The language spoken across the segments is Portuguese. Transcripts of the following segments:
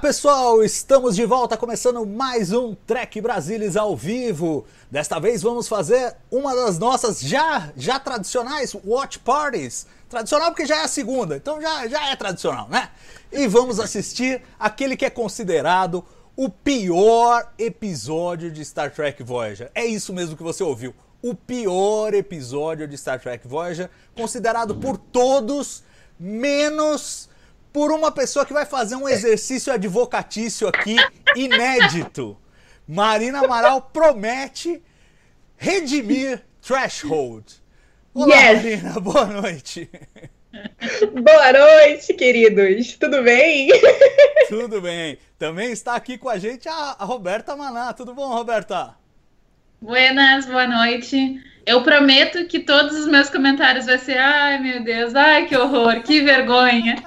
Pessoal, estamos de volta começando mais um Trek Brasilis ao vivo. Desta vez vamos fazer uma das nossas já já tradicionais watch parties. Tradicional porque já é a segunda, então já, já é tradicional, né? E vamos assistir aquele que é considerado o pior episódio de Star Trek Voyager. É isso mesmo que você ouviu. O pior episódio de Star Trek Voyager, considerado por todos menos por uma pessoa que vai fazer um exercício advocatício aqui inédito. Marina Amaral promete redimir Threshold. Olá, Yes. Marina, boa noite. Boa noite, queridos. Tudo bem? Tudo bem. Também está aqui com a gente a, a Roberta Maná. Tudo bom, Roberta? Buenas, boa noite. Eu prometo que todos os meus comentários vai ser ai meu Deus, ai que horror, que vergonha.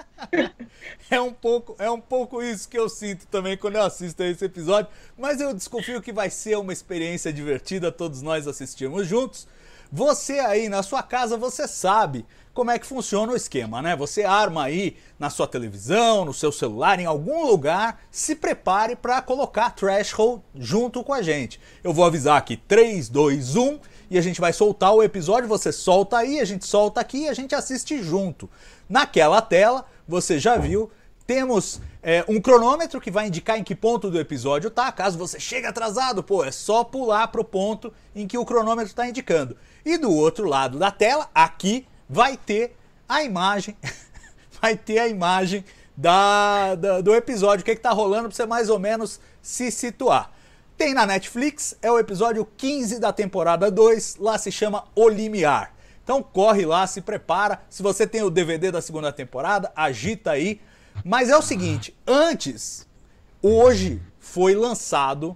É um pouco, é um pouco isso que eu sinto também quando eu assisto a esse episódio, mas eu desconfio que vai ser uma experiência divertida todos nós assistirmos juntos. Você aí na sua casa, você sabe como é que funciona o esquema, né? Você arma aí na sua televisão, no seu celular, em algum lugar, se prepare para colocar Threshold junto com a gente. Eu vou avisar aqui 3, 2, 1 e a gente vai soltar o episódio, você solta aí, a gente solta aqui e a gente assiste junto. Naquela tela, você já viu, temos é, um cronômetro que vai indicar em que ponto do episódio tá. Caso você chegue atrasado, pô, é só pular pro ponto em que o cronômetro está indicando. E do outro lado da tela, aqui, vai ter a imagem, vai ter a imagem da, da- do episódio, o que, que tá rolando para você mais ou menos se situar. Tem na Netflix, é o episódio 15 da temporada 2, lá se chama O Limiar. Então corre lá, se prepara. Se você tem o DVD da segunda temporada, agita aí. Mas é o seguinte, antes, hoje foi lançado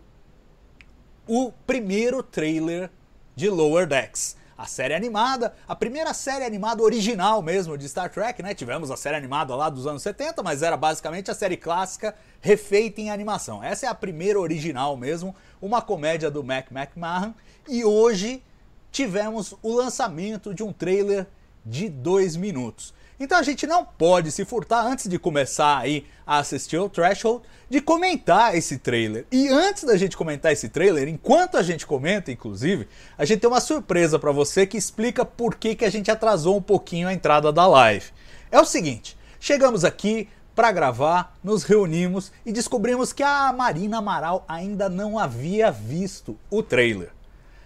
o primeiro trailer de Lower Decks. A série animada, a primeira série animada original mesmo de Star Trek, né? Tivemos a série animada lá dos anos 70, mas era basicamente a série clássica refeita em animação. Essa é a primeira original mesmo, uma comédia do Mac McMahon. E hoje tivemos o lançamento de um trailer de dois minutos. Então a gente não pode se furtar antes de começar aí a assistir o Threshold de comentar esse trailer. E antes da gente comentar esse trailer, enquanto a gente comenta, inclusive, a gente tem uma surpresa para você que explica por que, que a gente atrasou um pouquinho a entrada da live. É o seguinte, chegamos aqui para gravar, nos reunimos e descobrimos que a Marina Amaral ainda não havia visto o trailer.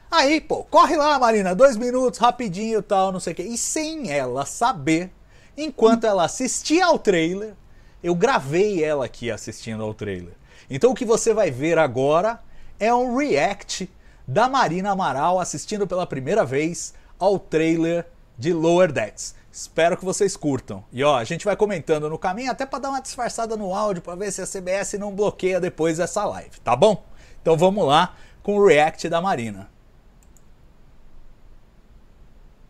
Aí, pô, corre lá, Marina, dois minutos, rapidinho e tal, não sei o quê. E sem ela saber, enquanto ela assistia ao trailer, eu gravei ela aqui assistindo ao trailer. Então o que você vai ver agora é um react da Marina Amaral assistindo pela primeira vez ao trailer de Lower Decks. Espero que vocês curtam. E ó, a gente vai comentando no caminho até para dar uma disfarçada no áudio para ver se a CBS não bloqueia depois essa live, tá bom? Então vamos lá com o react da Marina.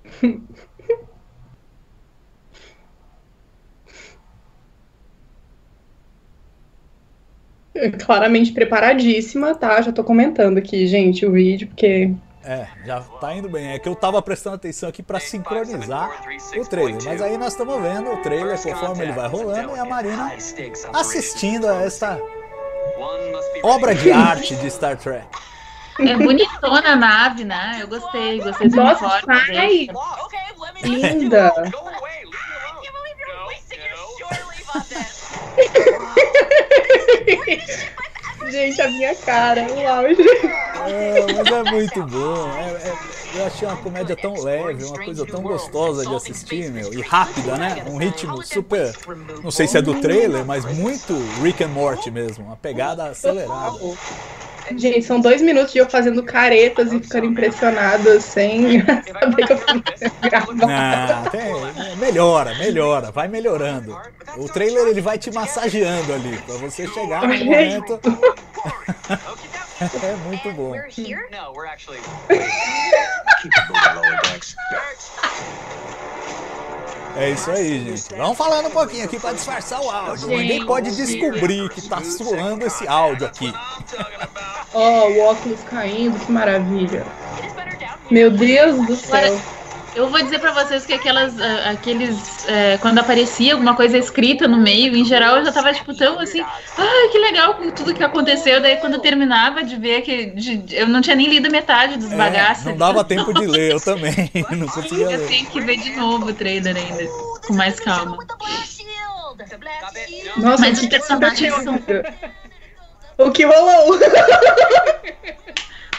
Claramente preparadíssima, tá? Já tô comentando aqui, gente, o vídeo, porque. É, já tá indo bem. É que eu tava prestando atenção aqui pra sincronizar o trailer. Mas aí nós estamos vendo o trailer conforme ele vai rolando e a Marina assistindo a esta obra de arte de Star Trek. É bonitona a nave, né? Eu gostei, gostei do Nossa, uniforme. Linda! Gente, a minha cara, o auge. É, mas é muito bom. É- é- eu achei uma comédia tão leve, uma coisa tão gostosa de assistir, meu. E rápida, né? Um ritmo super. Não sei se é do trailer, mas muito Rick and Morty mesmo. Uma pegada acelerada. Gente, são dois minutos de eu fazendo caretas e ficando impressionada sem saber que eu fui gravar. Não, tem- melhora, melhora, vai melhorando. O trailer ele vai te massageando ali, pra você chegar no momento. é muito bom. É isso aí, gente. Vamos falando um pouquinho aqui pra disfarçar o áudio. Ninguém pode descobrir que tá suando esse áudio aqui. Ó, o óculos caindo, que maravilha. Meu Deus do céu. Eu vou dizer pra vocês que aquelas, ah, aqueles, eh, quando aparecia alguma coisa escrita no meio, em geral eu já tava tipo tão assim, ai que legal com tudo que aconteceu. Daí quando eu terminava de ver que de- eu não tinha nem lido metade dos É, bagaços. não dava tempo de ler, eu também. Não conseguia Eu ler. tenho que ver de novo o trailer ainda, com mais calma. Nossa, Mas os que personagens aconteceu? O que rolou?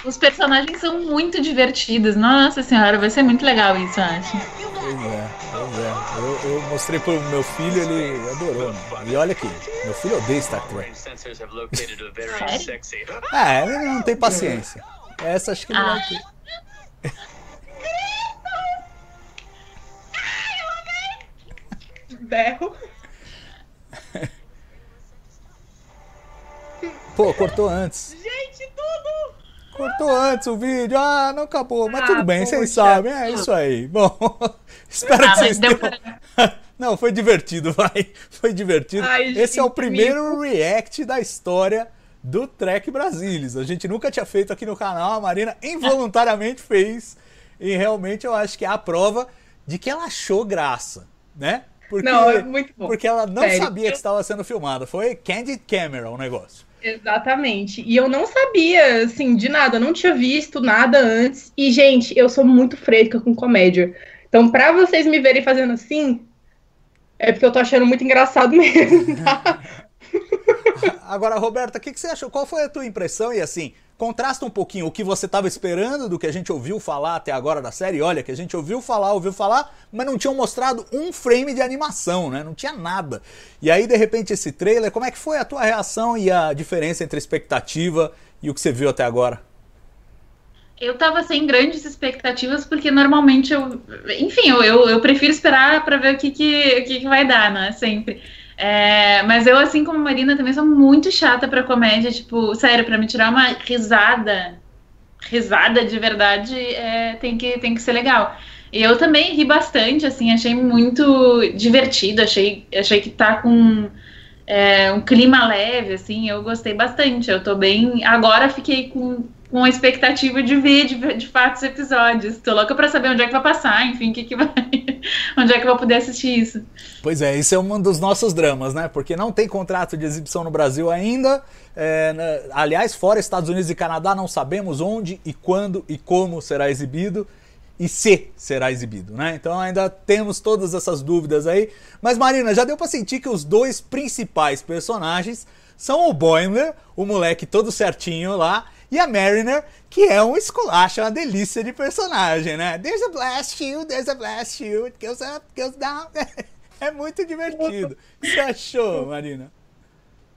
Os personagens são muito divertidos. Nossa senhora, vai ser muito legal isso, eu acho. Pois é, pois é. Eu, eu mostrei pro meu filho, ele adorou. Né? E olha aqui, meu filho odeia Star Trek. Sério? É, ele não tem paciência. Essa acho que ele Ah. vai ter. Berro. Pô, cortou antes. Gente, tudo! Cortou antes o vídeo. Ah, não acabou. Mas Ah, tudo bem, vocês sabem. É isso aí. Bom, espero Ah, que vocês tenham. Não, foi divertido, vai. Foi divertido. Ai, Esse é o gente, primeiro react da história do Trek Brasilis. A gente nunca tinha feito aqui no canal. A Marina involuntariamente fez. E realmente eu acho que é a prova de que ela achou graça, né? Porque, Não, é muito bom. porque ela não Sério. sabia que estava sendo filmada. Foi Candid Camera o negócio. Exatamente. E eu não sabia, assim, de nada. Eu não tinha visto nada antes. E, gente, eu sou muito fresca com comédia. Então, pra vocês me verem fazendo assim, é porque eu tô achando muito engraçado mesmo, tá? Agora, Roberta, o que, que você achou? Qual foi a tua impressão? E assim, contrasta um pouquinho o que você estava esperando do que a gente ouviu falar até agora da série. Olha, que a gente ouviu falar, ouviu falar, mas não tinham mostrado um frame de animação, né? Não tinha nada. E aí, de repente, esse trailer, como é que foi a tua reação e a diferença entre expectativa e o que você viu até agora? Eu tava sem grandes expectativas, porque normalmente eu. Enfim, eu, eu, eu prefiro esperar pra ver o que, que, o que, que vai dar, né? Sempre. É, mas eu, assim como Marina, também sou muito chata pra comédia. Tipo, sério, pra me tirar uma risada, risada de verdade, é, tem, que, tem que ser legal. E eu também ri bastante, assim, achei muito divertido, achei, achei que tá com é, um clima leve, assim, eu gostei bastante. Eu tô bem. Agora fiquei com, com a expectativa de ver de, de fato os episódios. Tô louca pra saber onde é que vai passar, enfim, que, que vai. onde é que eu vou poder assistir isso. Pois é, isso é um dos nossos dramas, né? Porque não tem contrato de exibição no Brasil ainda. É, né, aliás, fora Estados Unidos e Canadá, não sabemos onde e quando e como será exibido e se será exibido, né? Então ainda temos todas essas dúvidas aí. Mas Marina, já deu pra sentir que os dois principais personagens são o Boimler, o moleque todo certinho lá, e a Mariner, que é um esculacho, uma delícia de personagem, né? There's a blast shield, there's a blast shield, goes up, goes down. É muito divertido. O que você achou, Marina?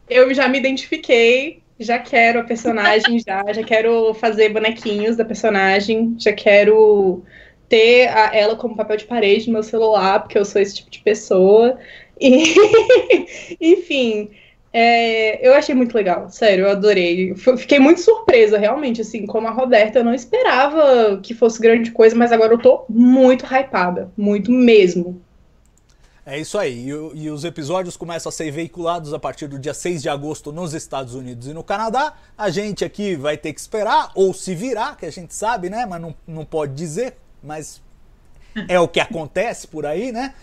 Eu já me identifiquei, já quero a personagem, já, já quero fazer bonequinhos da personagem, já quero ter a- ela como papel de parede no meu celular, porque eu sou esse tipo de pessoa. E, enfim, é, eu achei muito legal, sério, eu adorei. Fiquei muito surpresa, realmente, assim, como a Roberta, eu não esperava que fosse grande coisa, mas agora eu tô muito hypada, muito mesmo. É isso aí. E, e os episódios começam a ser veiculados a partir do dia 6 de agosto nos Estados Unidos e no Canadá. A gente aqui vai ter que esperar ou se virar, que a gente sabe, né? Mas não, não pode dizer, mas é o que acontece por aí, né?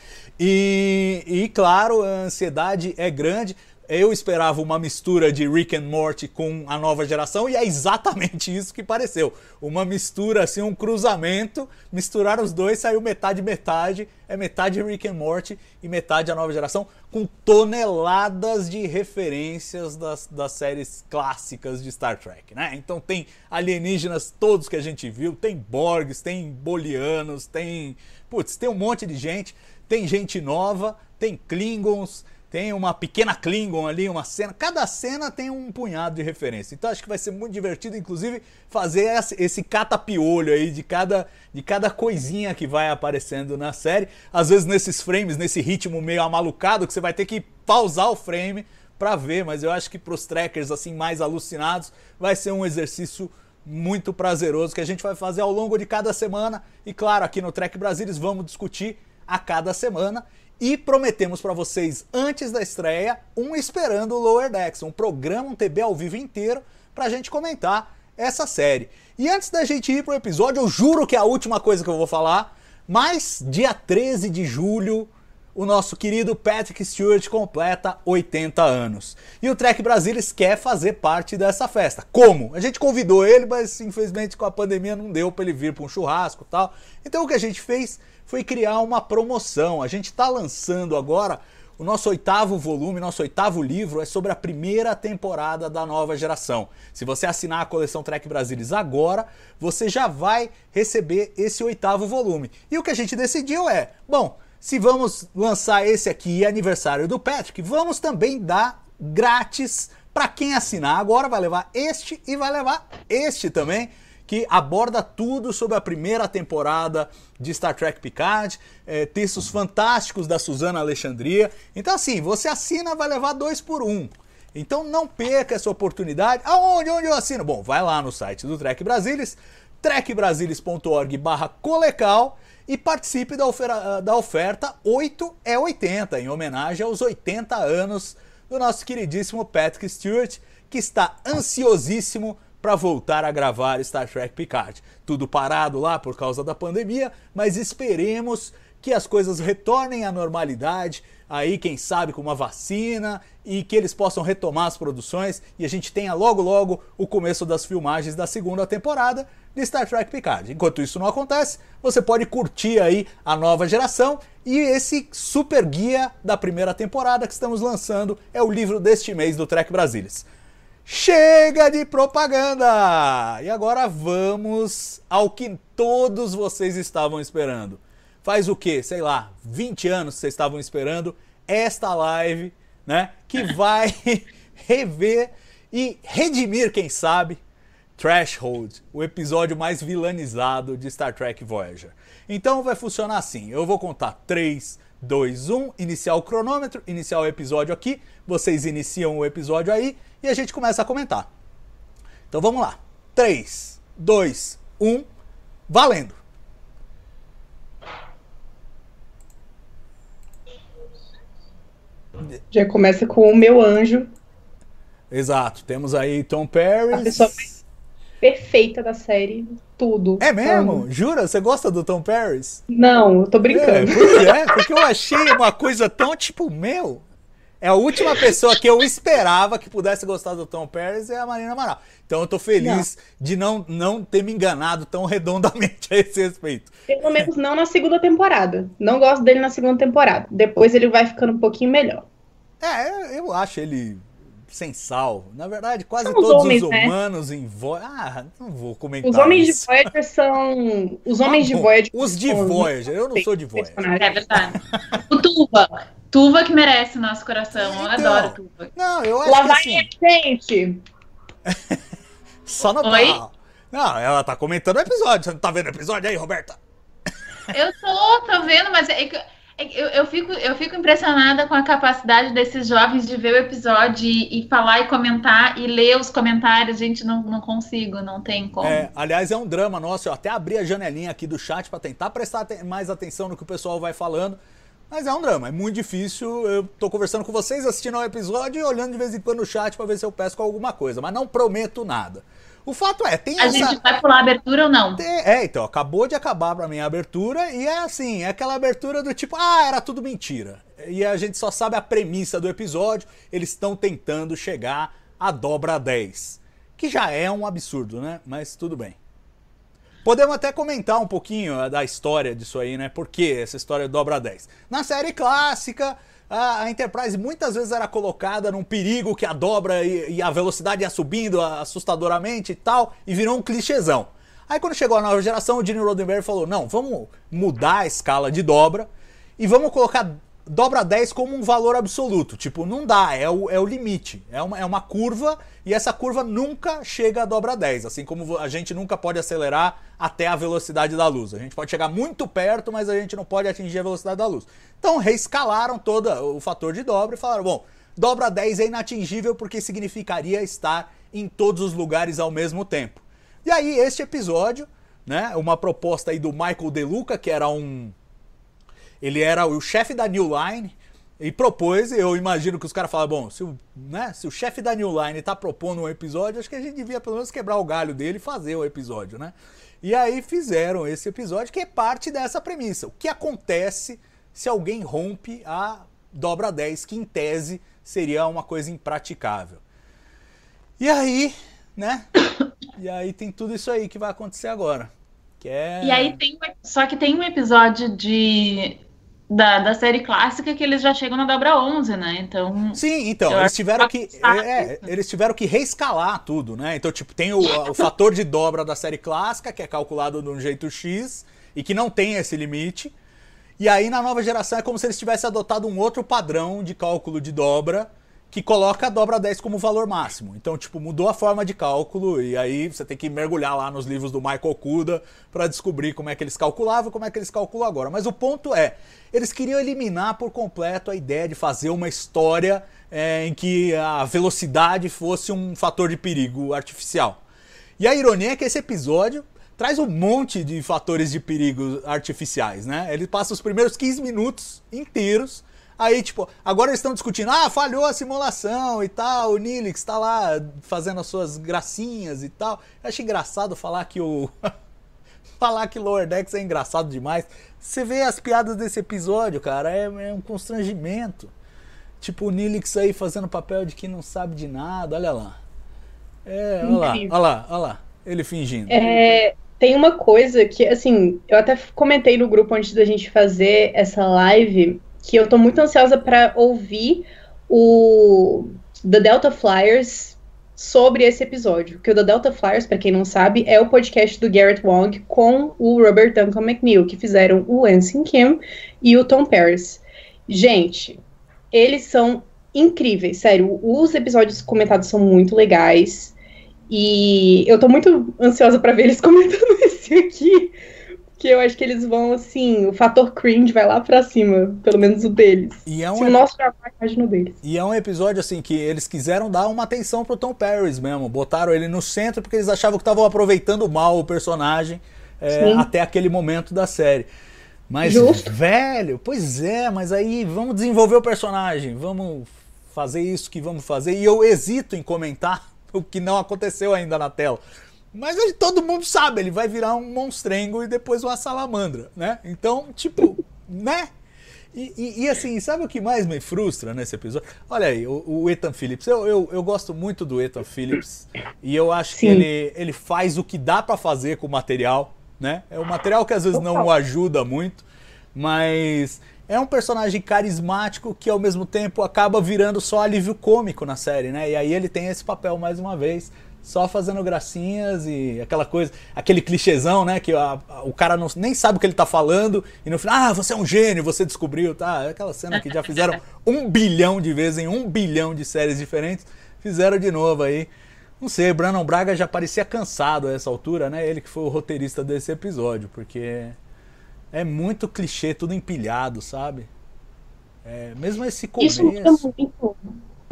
E, e claro, a ansiedade é grande. Eu esperava uma mistura de Rick and Morty com a nova geração e é exatamente isso que pareceu. Uma mistura, assim, um cruzamento. Misturar os dois, saiu metade metade. É metade Rick and Morty e metade a nova geração, com toneladas de referências das, das séries clássicas de Star Trek, né? Então tem alienígenas todos que a gente viu, tem Borgs, tem Bolianos, tem. Putz, tem um monte de gente. Tem gente nova, tem Klingons, tem uma pequena Klingon ali, uma cena. Cada cena tem um punhado de referência. Então acho que vai ser muito divertido, inclusive, fazer esse catapiolho aí de cada, de cada coisinha que vai aparecendo na série. Às vezes nesses frames, nesse ritmo meio amalucado, que você vai ter que pausar o frame para ver, mas eu acho que para os trackers assim mais alucinados vai ser um exercício muito prazeroso que a gente vai fazer ao longo de cada semana. E claro, aqui no Trek Brasilis vamos discutir a cada semana. E prometemos para vocês, antes da estreia, um Esperando o Lower Decks, um programa, um TB ao vivo inteiro, para a gente comentar essa série. E antes da gente ir pro episódio, eu juro que é a última coisa que eu vou falar, mas dia 13 de julho, o nosso querido Patrick Stewart completa 80 anos. E o Trek Brasilis quer fazer parte dessa festa. Como? A gente convidou ele, mas infelizmente com a pandemia não deu para ele vir para um churrasco e tal. Então o que a gente fez foi criar uma promoção. A gente está lançando agora o nosso oitavo volume, nosso oitavo livro é sobre a primeira temporada da nova geração. Se você assinar a coleção Trek Brasilis agora, você já vai receber esse oitavo volume. E o que a gente decidiu é, bom, se vamos lançar esse aqui aniversário do Patrick, vamos também dar grátis para quem assinar agora, vai levar este e vai levar este também que aborda tudo sobre a primeira temporada de Star Trek Picard, é, textos fantásticos da Suzana Alexandria. Então, assim, você assina, vai levar dois por um. Então não perca essa oportunidade. Aonde? Onde eu assino? Bom, vai lá no site do Trek Brasilis, trekbrasilis.org barra colecal e participe da, oferta, da oferta 8 é 80, em homenagem aos 80 anos do nosso queridíssimo Patrick Stewart, que está ansiosíssimo para voltar a gravar Star Trek Picard. Tudo parado lá por causa da pandemia, mas esperemos que as coisas retornem à normalidade, aí quem sabe com uma vacina e que eles possam retomar as produções e a gente tenha logo logo o começo das filmagens da segunda temporada de Star Trek Picard. Enquanto isso não acontece, você pode curtir aí a nova geração e esse super guia da primeira temporada que estamos lançando é o livro deste mês do Trek Brasilis. Chega de propaganda! E agora vamos ao que todos vocês estavam esperando. Faz o que? Sei lá, 20 anos vocês estavam esperando esta live, né? Que vai rever e redimir, quem sabe, Threshold, o episódio mais vilanizado de Star Trek Voyager. Então vai funcionar assim: eu vou contar 3, 2, 1, iniciar o cronômetro, iniciar o episódio aqui, vocês iniciam o episódio aí e a gente começa a comentar. Então vamos lá. 3, 2, 1, valendo! Já começa com o meu anjo. Exato. Temos aí Tom Perry. A pessoa mais perfeita da série. Tudo. É mesmo? Jura? Você gosta do Tom Perry? Não, eu tô brincando. É, pois é, porque eu achei uma coisa tão tipo, meu, é a última pessoa que eu esperava que pudesse gostar do Tom Paris é a Marina Amaral. Então eu tô feliz não. de não, não ter me enganado tão redondamente a esse respeito. Pelo menos não na segunda temporada. Não gosto dele na segunda temporada. Depois ele vai ficando um pouquinho melhor. É, eu acho ele sem sal. Na verdade, quase são todos os, homens, os né? humanos né? em Voyager. Ah, não vou comentar. Os homens isso. de Voyager são. Os homens ah, de Voyager. Os de Voyager, eu não sou de Voyager. É verdade. o Tuba. Tuva que merece nosso coração. Eu então, adoro Tuva. Não, eu acho Lá que vai assim... gente! Só no Oi? pau. Não, ela tá comentando o episódio. Você não tá vendo o episódio aí, Roberta? Eu tô, tô vendo, mas é que eu, eu, fico, eu fico impressionada com a capacidade desses jovens de ver o episódio e, e, falar e comentar e ler os comentários. Gente, não, não consigo, não tem como. É, aliás, é um drama nosso. Eu até abri a janelinha aqui do chat para tentar prestar mais atenção no que o pessoal vai falando. Mas é um drama, é muito difícil. Eu tô conversando com vocês, assistindo ao episódio e olhando de vez em quando no chat para ver se eu pesco alguma coisa, mas não prometo nada. O fato é, tem a essa... gente vai pular a abertura ou não? É, então, acabou de acabar pra mim a abertura e é assim, é aquela abertura do tipo, ah, era tudo mentira. E a gente só sabe a premissa do episódio, eles estão tentando chegar à dobra 10. Que já é um absurdo, né? Mas tudo bem. Podemos até comentar um pouquinho eh, da história disso aí, né? Por que essa história dobra 10? Na série clássica, a Enterprise muitas vezes era colocada num perigo que a dobra e, a velocidade ia subindo assustadoramente e tal, e virou um clichêzão. Aí quando chegou a nova geração, o Gene Roddenberry falou: não, vamos mudar a escala de dobra e vamos colocar dobra 10 como um valor absoluto. Tipo, não dá, é o, é o limite. É uma, é uma curva e essa curva nunca chega a dobra 10. Assim como a gente nunca pode acelerar até a velocidade da luz. A gente pode chegar muito perto, mas a gente não pode atingir a velocidade da luz. Então reescalaram todo o fator de dobra e falaram: bom, dobra 10 é inatingível porque significaria estar em todos os lugares ao mesmo tempo. E aí, este episódio, né? Uma proposta aí do Michael De Luca, que era um ele era o chefe da New Line e propôs, eu imagino que os caras falaram, bom, se o, né, se o chefe da New Line tá propondo um episódio, acho que a gente devia pelo menos quebrar o galho dele e fazer o episódio, né? E aí fizeram esse episódio que é parte dessa premissa. O que acontece se alguém rompe a dobra 10, que em tese seria uma coisa impraticável. E aí, né? E aí tem tudo isso aí que vai acontecer agora. Que é... E aí tem. Só que tem um episódio de da, da série clássica que eles já chegam na dobra 11, né? Então. Sim, então, eles tiveram que. É, eles tiveram que reescalar tudo, né? Então, tipo, tem o, o fator de dobra da série clássica, que é calculado de um jeito X, e que não tem esse limite. E aí, na nova geração, é como se eles tivessem adotado um outro padrão de cálculo de dobra que coloca a dobra 10 como valor máximo. Então, tipo, mudou a forma de cálculo e aí você tem que mergulhar lá nos livros do Michael Kuda para descobrir como é que eles calculavam e como é que eles calculam agora. Mas o ponto é, eles queriam eliminar por completo a ideia de fazer uma história é, em que a velocidade fosse um fator de perigo artificial. E a ironia é que esse episódio traz um monte de fatores de perigo artificiais, né? Ele passa os primeiros 15 minutos inteiros Aí, tipo, agora eles estão discutindo, ah, falhou a simulação e tal, o Nilix tá lá fazendo as suas gracinhas e tal. Eu acho engraçado falar que o. falar que Lower Decks é engraçado demais. Você vê as piadas desse episódio, cara, é, é um constrangimento. Tipo, o Nilix aí fazendo papel de que não sabe de nada, olha lá. É, olha lá, olha lá, olha lá, ele fingindo. É, tem uma coisa que, assim, eu até comentei no grupo antes da gente fazer essa live que eu tô muito ansiosa para ouvir o The Delta Flyers sobre esse episódio. Que o The Delta Flyers, para quem não sabe, é o podcast do Garrett Wong com o Robert Duncan McNeil, que fizeram o Anson Kim e o Tom Paris. Gente, eles são incríveis, sério. Os episódios comentados são muito legais. E eu tô muito ansiosa para ver eles comentando esse aqui, que eu acho que eles vão, assim, o fator cringe vai lá pra cima, pelo menos o deles. E é um Se o nosso vai, imagina o deles. E é um episódio, assim, que eles quiseram dar uma atenção pro Tom Paris mesmo. Botaram ele no centro porque eles achavam que estavam aproveitando mal o personagem é, até aquele momento da série. Mas, Justo. velho, pois é, mas aí vamos desenvolver o personagem, vamos fazer isso que vamos fazer. E eu hesito em comentar o que não aconteceu ainda na tela. Mas ele, todo mundo sabe, ele vai virar um monstrengo e depois uma salamandra, né? Então, tipo, né? E, e, e, assim, sabe o que mais me frustra nesse episódio? Olha aí, o, o Ethan Phillips. Eu, eu, eu, gosto muito do Ethan Phillips e eu acho Sim. que ele, ele faz o que dá para fazer com o material, né? É um material que às vezes não o ajuda muito, mas é um personagem carismático que ao mesmo tempo acaba virando só alívio cômico na série, né? E aí ele tem esse papel mais uma vez só fazendo gracinhas e aquela coisa, aquele clichêzão, né? Que a, a, o cara não, nem sabe o que ele tá falando e no final, ah, você é um gênio, você descobriu, tá? É aquela cena que já fizeram um bilhão de vezes em um bilhão de séries diferentes, fizeram de novo aí. Não sei, Brandon Braga já parecia cansado a essa altura, né? Ele que foi o roteirista desse episódio, porque é muito clichê, tudo empilhado, sabe? É, mesmo esse começo. Isso muito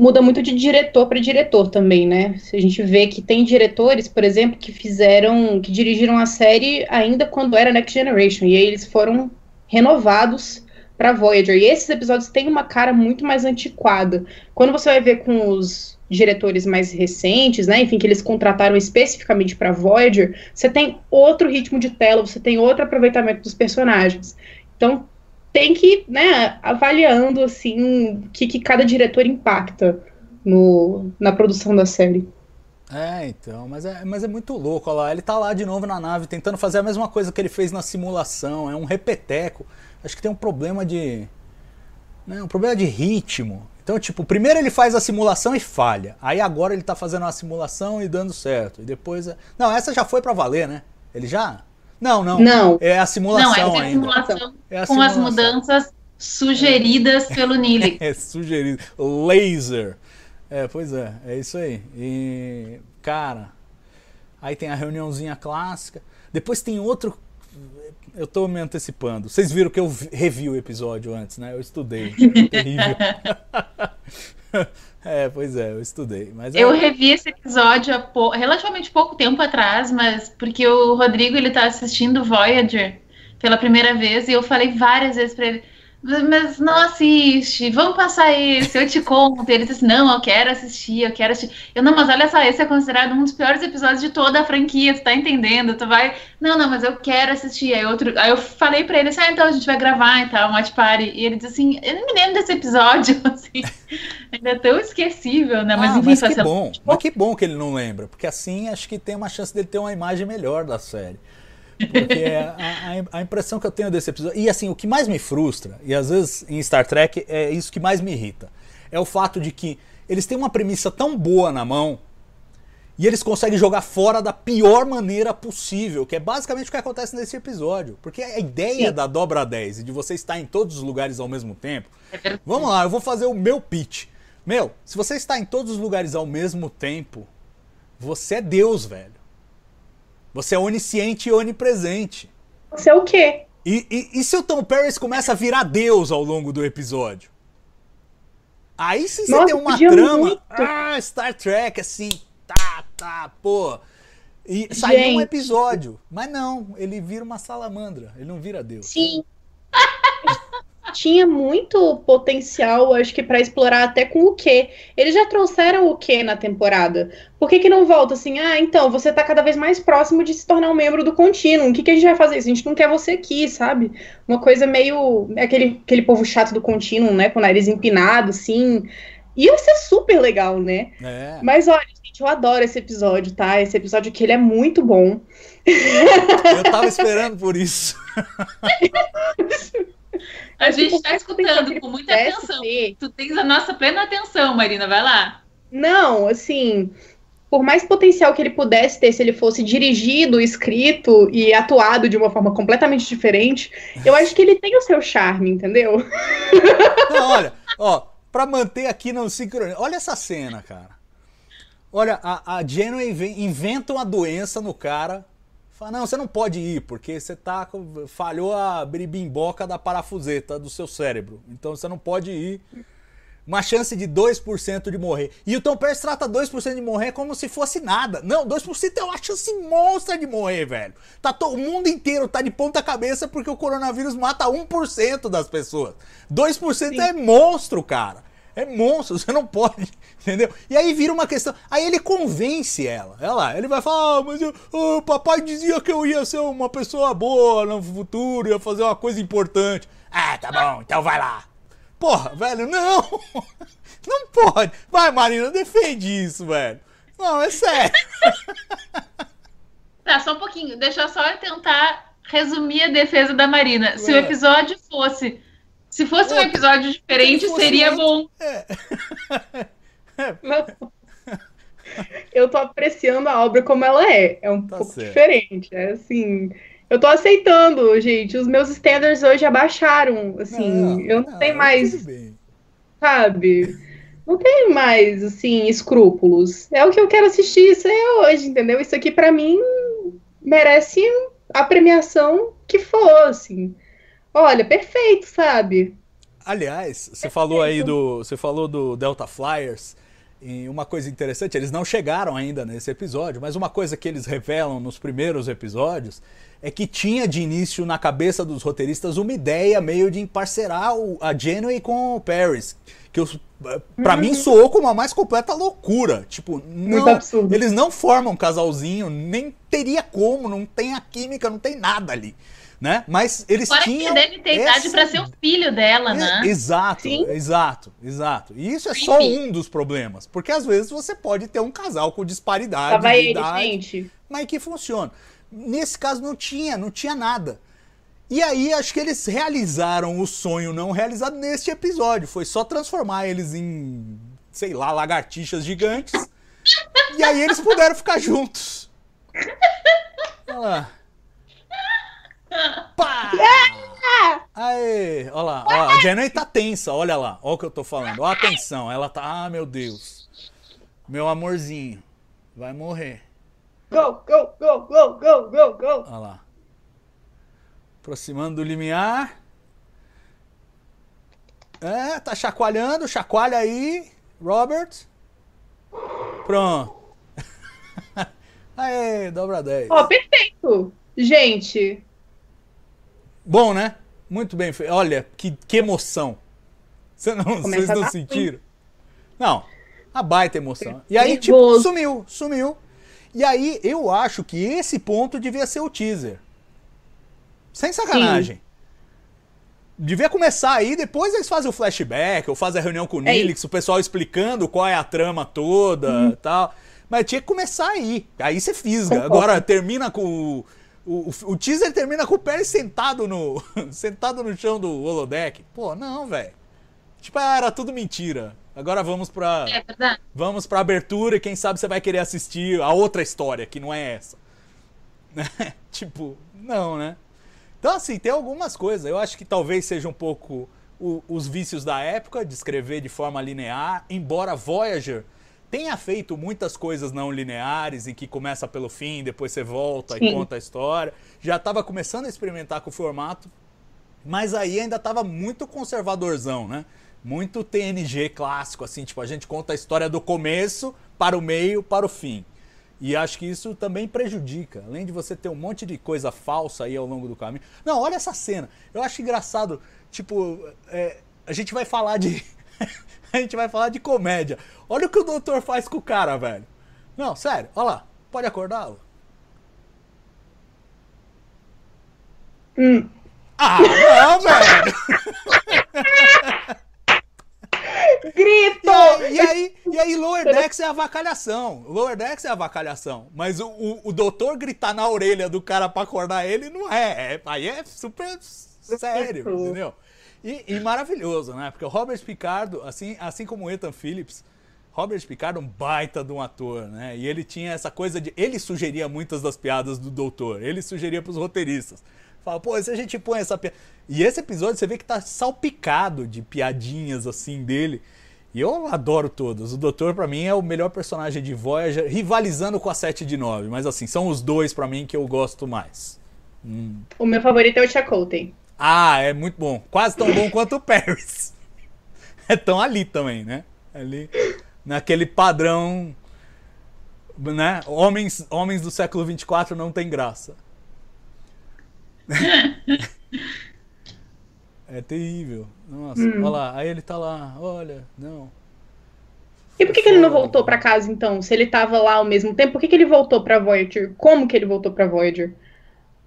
muda muito de diretor para diretor também, né? Se a gente vê que tem diretores, por exemplo, que fizeram, que dirigiram a série ainda quando era Next Generation, e aí eles foram renovados para Voyager. E esses episódios têm uma cara muito mais antiquada. Quando você vai ver com os diretores mais recentes, né, enfim, que eles contrataram especificamente para Voyager, você tem outro ritmo de tela, você tem outro aproveitamento dos personagens. Então, tem que, né, avaliando assim o que, que cada diretor impacta no, na produção da série. É, então, mas é, mas é muito louco, olha lá, ele tá lá de novo na nave tentando fazer a mesma coisa que ele fez na simulação, é um repeteco. Acho que tem um problema de né, um problema de ritmo. Então, tipo, primeiro ele faz a simulação e falha. Aí agora ele tá fazendo uma simulação e dando certo. E depois, não, essa já foi para valer, né? Ele já não, não. Não. É a simulação não, é a simulação, é a com simulação. as mudanças sugeridas pelo Nili. É sugerido. Laser. É, pois é, é isso aí. E, cara, aí tem a reuniãozinha clássica. Depois tem outro. Eu tô me antecipando. Vocês viram que eu vi- revi o episódio antes, né? Eu estudei. Terrível. é, pois é, eu estudei. Mas é- Eu revi esse episódio há pou- relativamente pouco tempo atrás, mas porque o Rodrigo ele tá assistindo Voyager pela primeira vez e eu falei várias vezes pra ele, mas não assiste, vamos passar esse, eu te conto. Ele disse, não, eu quero assistir, eu quero assistir. Eu, não, mas olha só, esse é considerado um dos piores episódios de toda a franquia, tu tá entendendo? Tu vai. Não, não, mas eu quero assistir. Aí, outro... Aí eu falei pra ele assim, ah, então a gente vai gravar e tal, um watch party. E ele disse assim, eu não me lembro desse episódio, assim. Ainda é tão esquecível, né? Mas ah, enfim, mas que bom. Mas que bom que ele não lembra, porque assim acho que tem uma chance dele ter uma imagem melhor da série. Porque a, a- a impressão que eu tenho desse episódio. E assim, o que mais me frustra, e às vezes em Star Trek é isso que mais me irrita, é o fato de que eles têm uma premissa tão boa na mão e eles conseguem jogar fora da pior maneira possível, que é basicamente o que acontece nesse episódio. Porque a ideia Sim. da dobra 10 e de você estar em todos os lugares ao mesmo tempo É. Vamos lá, eu vou fazer o meu pitch. Meu, se você está em todos os lugares ao mesmo tempo, você é Deus, velho. Você é onisciente e onipresente. Você é o quê? E, e, e se o Tom Paris começa a virar Deus ao longo do episódio? Aí sim você Nossa, tem uma trama. muito. Ah, Star Trek, assim, tá, tá, pô. E saiu um episódio. Mas não, ele vira uma salamandra. Ele não vira Deus. Sim. Tinha muito potencial, acho que, pra explorar até com o quê. Eles já trouxeram o quê na temporada? Por que, que não volta assim? Ah, então, você tá cada vez mais próximo de se tornar um membro do contínuo. O que, que a gente vai fazer? A gente não quer você aqui, sabe? Uma coisa meio. Aquele, aquele povo chato do contínuo, né? Com o nariz empinado, assim. Ia ser super legal, né? É. Mas olha, gente, eu adoro esse episódio, tá? Esse episódio que ele é muito bom. Eu tava esperando por isso. A gente Tipo, tá escutando com muita atenção. ter- Tu tens a nossa plena atenção, Marina, vai lá. Não, assim, por mais potencial que ele pudesse ter se ele fosse dirigido, escrito e atuado de uma forma completamente diferente, eu acho que ele tem o seu charme, entendeu? Não, olha, ó, pra manter aqui no sincronia. Olha essa cena, cara. Olha, a, a inventa uma doença no cara. Fala, não, você não pode ir, porque você tá. falhou a biribimboca da parafuseta do seu cérebro. Então você não pode ir. Uma chance de 2% de morrer. E o Tom Paris trata 2% de morrer como se fosse nada. Não, 2% é uma chance monstra de morrer, velho. Tá to- o mundo inteiro tá de ponta cabeça porque o coronavírus mata 1% das pessoas. 2% é monstro, cara. É monstro, você não pode, entendeu? E aí vira uma questão. Aí ele convence ela. Lá, ele vai falar: ah, mas eu, o papai dizia que eu ia ser uma pessoa boa no futuro, ia fazer uma coisa importante. Ah, tá bom, então vai lá. Porra, velho, não! Não pode! Vai, Marina, defende isso, velho. Não, é sério. Tá, só um pouquinho. Deixa eu só tentar resumir a defesa da Marina. Se o Vai. episódio fosse. Se fosse um Outro. episódio diferente, seria outro. bom. Não. Eu tô apreciando a obra como ela é. É um Tá pouco certo. diferente. É assim. Eu tô aceitando, gente. Os meus standards hoje abaixaram. Assim, eu não, tenho mais. sabe? Não tenho mais, assim, escrúpulos. É o que eu quero assistir, isso é hoje, entendeu? Isso aqui, pra mim, merece a premiação que for, assim. Olha, perfeito, sabe? Aliás, você falou aí do. Você falou do Delta Flyers. E uma coisa interessante, eles não chegaram ainda nesse episódio, mas uma coisa que eles revelam nos primeiros episódios é que tinha de início na cabeça dos roteiristas uma ideia meio de emparcerar a Janeway com o Paris. Que eu, pra mim soou como a mais completa loucura. Tipo, não, eles não formam um casalzinho, nem teria como, não tem a química, não tem nada ali. Né? Mas eles Fora que tinham. deve ter idade essa pra ser o filho dela, é, né? Exato, Sim. exato, exato. E isso é só Creepy. um dos problemas. Porque às vezes você pode ter um casal com disparidade Tava de ele, idade, gente. mas que funciona. Nesse caso não tinha, não tinha nada. E aí acho que eles realizaram o sonho não realizado neste episódio. Foi só transformar eles em, sei lá, lagartixas gigantes. e aí eles puderam ficar juntos. Olha lá. Pá! Aê! Olha lá, ó, a Janeway tá tensa, olha lá. Olha o que eu tô falando. Olha a tensão. Ela tá, ah, meu Deus. Meu amorzinho. Vai morrer. Go, go, go, go, go, go, go. Olha lá. Aproximando do limiar. É, tá chacoalhando. Chacoalha aí, Robert. Pronto. Aê, dobra 10. Ó, perfeito. Gente, Bom, né? Muito bem. Olha, que, que emoção. Cê não, vocês não sentiram? Não, a baita emoção. E aí, tipo, sumiu, sumiu. E aí, eu acho que esse ponto devia ser o teaser. Sem sacanagem. Devia começar aí, depois eles fazem o flashback, ou fazem a reunião com o É Nilix, o pessoal explicando qual é a trama toda e tal. Mas tinha que começar aí. Aí você fisga. Concordo. Agora termina com. O, o, o teaser termina com o Perry sentado no. sentado no chão do holodeck. Pô, não, velho. Tipo, ah, era tudo mentira. Agora vamos pra. É verdade. Vamos pra abertura e quem sabe você vai querer assistir a outra história, que não é essa. Né? tipo, não, né? Então, assim, tem algumas coisas. Eu acho que talvez seja um pouco o- os vícios da época, de escrever de forma linear, embora Voyager tenha feito muitas coisas não lineares, em que começa pelo fim, depois você volta e Sim. conta a história. Já estava começando a experimentar com o formato, mas aí ainda tava muito conservadorzão, né? Muito TNG clássico, assim, tipo, a gente conta a história do começo para o meio, para o fim. E acho que isso também prejudica, além de você ter um monte de coisa falsa aí ao longo do caminho. Não, olha essa cena. Eu acho engraçado, tipo, é, a gente vai falar de. a gente vai falar de comédia. Olha o que o doutor faz com o cara, velho. Não, sério, olha lá. Pode acordá-lo? hum, Ah, não, velho! grito! E aí, e aí, e aí Lower Decks é avacalhação. Lower Decks é avacalhação. Mas o, o, o doutor gritar na orelha do cara pra acordar ele não é. é aí é super sério, entendeu? E, e maravilhoso, né? Porque o Robert Picardo, assim, assim como o Ethan Phillips, Robert Picardo é um baita de um ator, né? E ele tinha essa coisa de. Ele sugeria muitas das piadas do doutor. Ele sugeria pros roteiristas. Fala, pô, se a gente põe essa piada. E esse episódio você vê que tá salpicado de piadinhas assim dele. E eu adoro todos. O Doutor, pra mim, é o melhor personagem de Voyager, rivalizando com a 7 de 9. Mas assim, são os dois pra mim que eu gosto mais. O meu favorito é o Chakotay. Ah, é muito bom. Quase tão bom quanto o Paris. É tão ali também, né? Ali. Naquele padrão. Né? Homens, homens do século 24 não tem graça. é terrível. Nossa, olha lá. Aí ele tá lá. Olha, não. E por que, que ele não voltou pra casa, então? Se ele tava lá ao mesmo tempo, por que, que ele voltou pra Voyager? Como que ele voltou pra Voyager?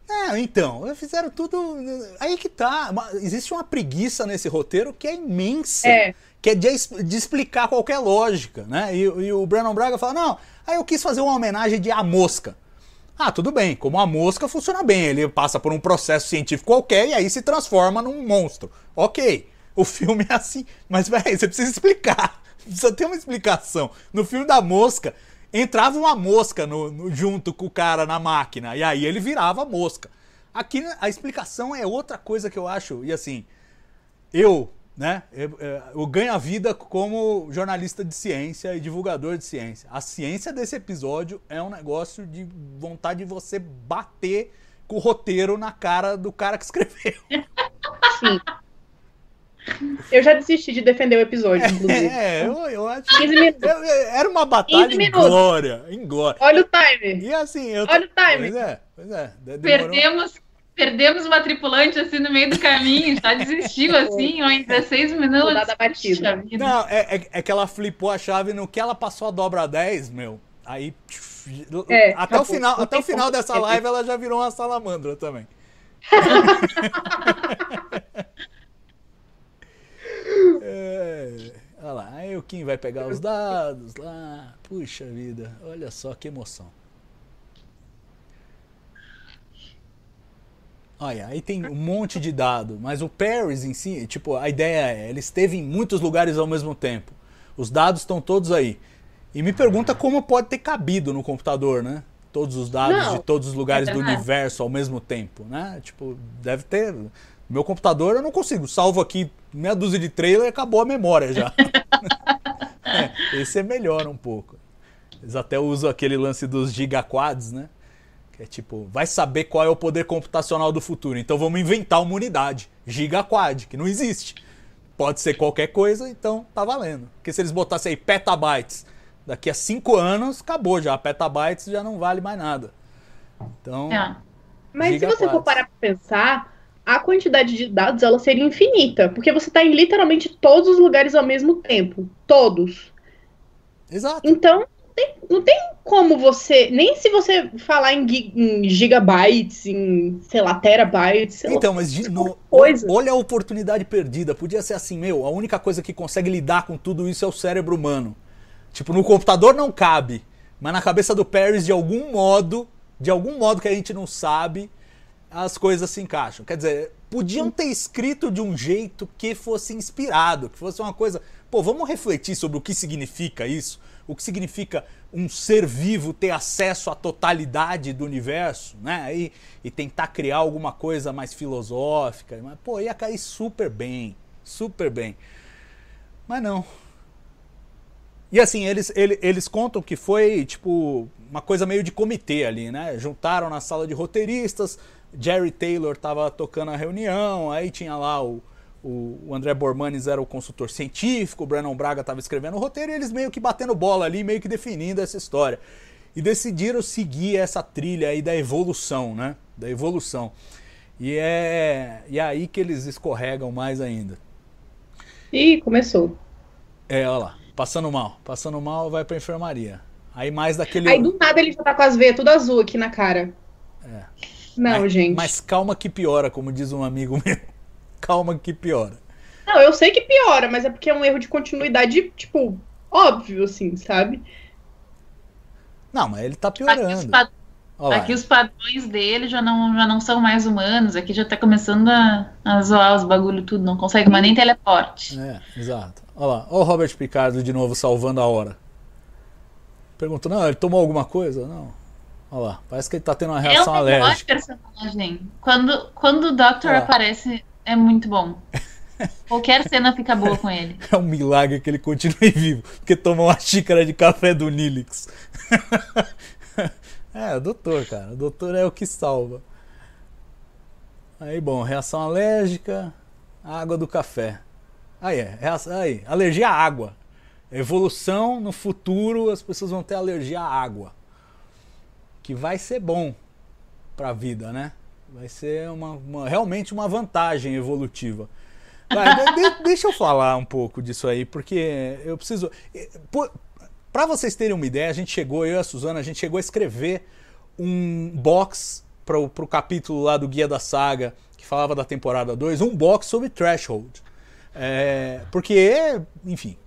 É, então, fizeram tudo. Aí que tá. Existe uma preguiça nesse roteiro que é imensa. É. Que é de, de explicar qualquer lógica, né? E, e o Brandon Braga fala: não, aí eu quis fazer uma homenagem de A Mosca. Ah, tudo bem, como a mosca funciona bem, ele passa por um processo científico qualquer e aí se transforma num monstro. Ok, o filme é assim, mas velho, você precisa explicar, precisa ter uma explicação. No filme da mosca, entrava uma mosca no, no- junto com o cara na máquina, e aí ele virava mosca. Aqui a explicação é outra coisa que eu acho, e assim, eu, né, eu, eu ganho a vida como jornalista de ciência e divulgador de ciência. A ciência desse episódio é um negócio de vontade de você bater com o roteiro na cara do cara que escreveu. Sim. Eu já desisti de defender o episódio, inclusive. É, eu, eu acho. 15 minutos. eu- eu- era uma batalha 15 em glória, em glória. Olha o timer. E assim, eu. Olha o time. Pois é, pois é. de- demorou- Perdemos, perdemos uma tripulante assim no meio do caminho, já desistiu assim, ó, em 16 minutos. Rodada batida. Não, é, é- é que ela flipou a chave no que ela passou a dobra 10, meu. Aí. É, até o final, até o final dessa live ela já virou uma salamandra também. É, olha lá, aí o Kim vai pegar os dados lá. Puxa vida, olha só que emoção. Olha, aí tem um monte de dado, mas o Paris em si, tipo, a ideia é, ele esteve em muitos lugares ao mesmo tempo. Os dados estão todos aí. E me pergunta como pode ter cabido no computador, né? Todos os dados Não, de todos os lugares é do universo ao mesmo tempo, né? Tipo, deve ter Meu computador eu não consigo. Salvo aqui meia dúzia de trailer e acabou a memória já. É, esse é melhor um pouco. Eles até usam aquele lance dos gigaquads, né? Que é tipo, vai saber qual é o poder computacional do futuro. Então vamos inventar uma unidade. Gigaquad, que não existe. Pode ser qualquer coisa, então tá valendo. Porque se eles botassem aí petabytes, daqui a cinco anos, acabou já. Petabytes já não vale mais nada. Então. É. Mas se você for parar pra pensar, a quantidade de dados ela seria infinita, porque você tá em literalmente todos os lugares ao mesmo tempo, todos. Exato. Então, não tem, não tem como você, nem se você falar em, em gigabytes, em, sei lá, terabytes, sei lá, Então, mas de novo, coisa. olha a oportunidade perdida. Podia ser assim, meu, a única coisa que consegue lidar com tudo isso é o cérebro humano. Tipo, no computador não cabe, mas na cabeça do Paris, de algum modo, de algum modo que a gente não sabe, as coisas se encaixam. Quer dizer, podiam ter escrito de um jeito que fosse inspirado, que fosse uma coisa. Pô, vamos refletir sobre o que significa isso? O que significa um ser vivo ter acesso à totalidade do universo, né? E, e tentar criar alguma coisa mais filosófica. Mas, pô, ia cair super bem. Super bem. Mas não. E assim, eles, ele- eles contam que foi, tipo, uma coisa meio de comitê ali, né? Juntaram na sala de roteiristas, Jerry Taylor tava tocando a reunião, aí tinha lá o, o, André Bormanes era o consultor científico, o Brennan Braga tava escrevendo o roteiro e eles meio que batendo bola ali, meio que definindo essa história. E decidiram seguir essa trilha aí da evolução, né? Da evolução. E é, e é aí que eles escorregam mais ainda. Ih, começou. É, olha lá, passando mal. Passando mal, vai pra enfermaria. Aí mais daquele. Aí do nada ele já tá com as veias tudo azul aqui na cara. É. Não, mas, gente. Mas calma que piora, como diz um amigo meu. Calma que piora. Não, eu sei que piora, mas é porque é um erro de continuidade, tipo, óbvio, assim, sabe? Não, mas ele tá Aqui os, piorando. Olha lá. aqui os padrões dele já não, já não são mais humanos. Aqui já tá começando a, a zoar os bagulho tudo. Não consegue mais nem teleporte. É, exato. Olha lá. Olha o Robert Picardo de novo salvando a hora. Perguntou, não, ele tomou alguma coisa? Não. Olha lá, parece que ele tá tendo uma É reação melhor alérgica. personagem. Quando, quando o Doctor Ó. aparece, é muito bom. Qualquer cena fica boa com ele. É um milagre que ele continue vivo, porque tomou uma xícara de café do Nilix. é, o doutor, cara. O doutor é o que salva. Aí, bom, reação alérgica, água do café. Aí é, reação, aí, alergia à água. Evolução no futuro, as pessoas vão ter alergia à água. Que vai ser bom pra vida, né? Vai ser uma, uma- realmente uma vantagem evolutiva. Vai, de- deixa eu falar um pouco disso aí, porque eu preciso. Para vocês terem uma ideia, a gente chegou, eu e a Suzana, a gente chegou a escrever um box para o capítulo lá do Guia da Saga, que falava da temporada 2, um box sobre Threshold. É, porque, enfim,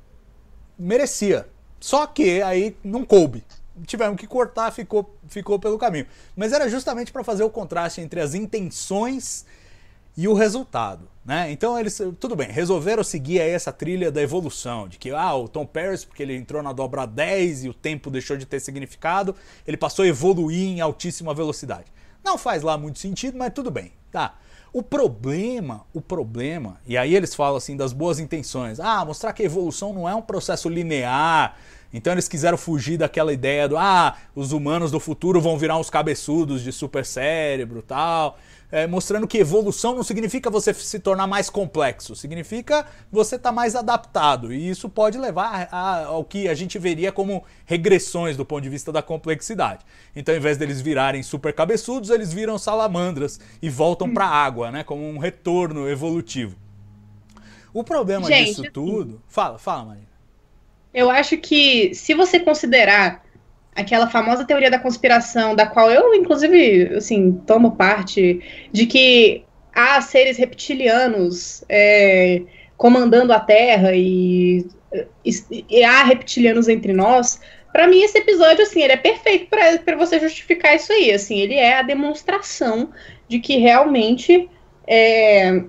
merecia. Só que aí não coube. Tivemos que cortar, ficou, ficou pelo caminho. Mas era justamente para fazer o contraste entre as intenções e o resultado, né? Então eles, tudo bem, resolveram seguir aí essa trilha da evolução, de que ah, o Tom Paris, porque ele entrou na dobra 10 e o tempo deixou de ter significado, ele passou a evoluir em altíssima velocidade. Não faz lá muito sentido, mas tudo bem, tá? O problema, o problema, e aí eles falam assim das boas intenções, ah, mostrar que a evolução não é um processo linear, então eles quiseram fugir daquela ideia do ah, os humanos do futuro vão virar uns cabeçudos de super cérebro tal. É, mostrando que evolução não significa você se tornar mais complexo, significa você estar mais adaptado. E isso pode levar a- ao que a gente veria como regressões do ponto de vista da complexidade. Então, ao invés deles virarem super cabeçudos, eles viram salamandras e voltam para a água, né? Como um retorno evolutivo. O problema Gente, disso tudo. Fala, fala, Marina. Eu acho que se você considerar aquela famosa teoria da conspiração, da qual eu, inclusive, assim, tomo parte, de que há seres reptilianos é, comandando a Terra e, e- e há reptilianos entre nós, Pra mim esse episódio, assim, ele é perfeito pra você justificar isso aí, assim, ele é a demonstração de que realmente é,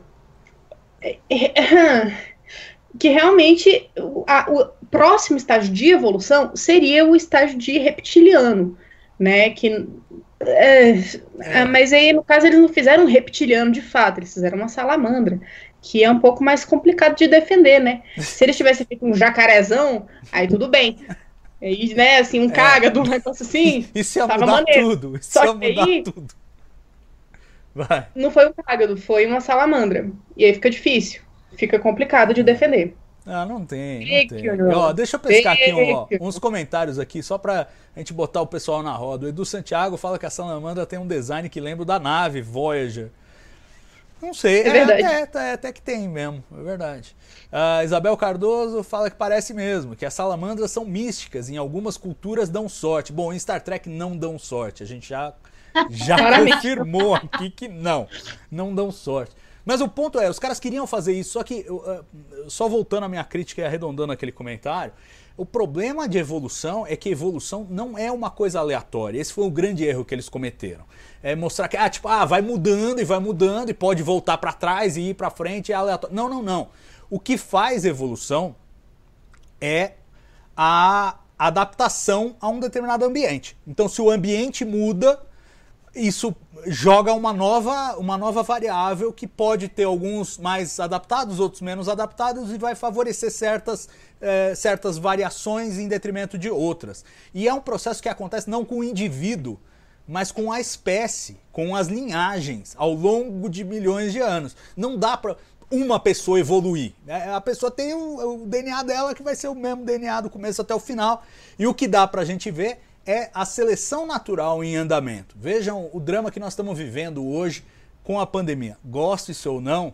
é- que realmente a- próximo estágio de evolução seria o estágio de reptiliano, né? Que É, ah, mas aí, no caso, eles não fizeram um reptiliano de fato, eles fizeram uma salamandra, que é um pouco mais complicado de defender, né? Se eles tivessem feito um jacarezão, aí tudo bem. Aí, né, assim, um cágado, um negócio assim, Isso ia tava mudar maneiro. tudo. Isso Só ia mudar aí- tudo. Vai. não foi um cágado, foi uma salamandra. E aí fica difícil, fica complicado de defender. Ah, não tem, não tem. Ó, deixa eu pescar aqui ó, uns comentários aqui, só pra gente botar o pessoal na roda. O Edu Santiago fala que a Salamandra tem um design que lembra o da nave Voyager. Não sei, É verdade. até, até- até que tem mesmo, é verdade. A Isabel Cardoso fala que parece mesmo, que as salamandras são místicas, em algumas culturas dão sorte. Bom, em Star Trek não dão sorte, a gente já, já confirmou aqui que não, não dão sorte. Mas o ponto é, os caras queriam fazer isso, só que, eu, ah, só voltando à minha crítica e arredondando aquele comentário, o problema de evolução é que evolução não é uma coisa aleatória. Esse foi o grande erro que eles cometeram. É mostrar que, ah, tipo, ah, vai mudando e vai mudando e pode voltar para trás e ir para frente, é aleatório. Não, não, não. O que faz evolução é a adaptação a um determinado ambiente. Então, se o ambiente muda, isso joga uma nova, uma nova variável que pode ter alguns mais adaptados, outros menos adaptados e vai favorecer certas, eh, certas variações em detrimento de outras. E é um processo que acontece não com o indivíduo, mas com a espécie, com as linhagens ao longo de milhões de anos. Não dá para uma pessoa evoluir. né? A pessoa tem o, o DNA dela que vai ser o mesmo DNA do começo até o final. E o que dá para a gente ver é a seleção natural em andamento. Vejam o drama que nós estamos vivendo hoje com a pandemia. Gosto isso ou não,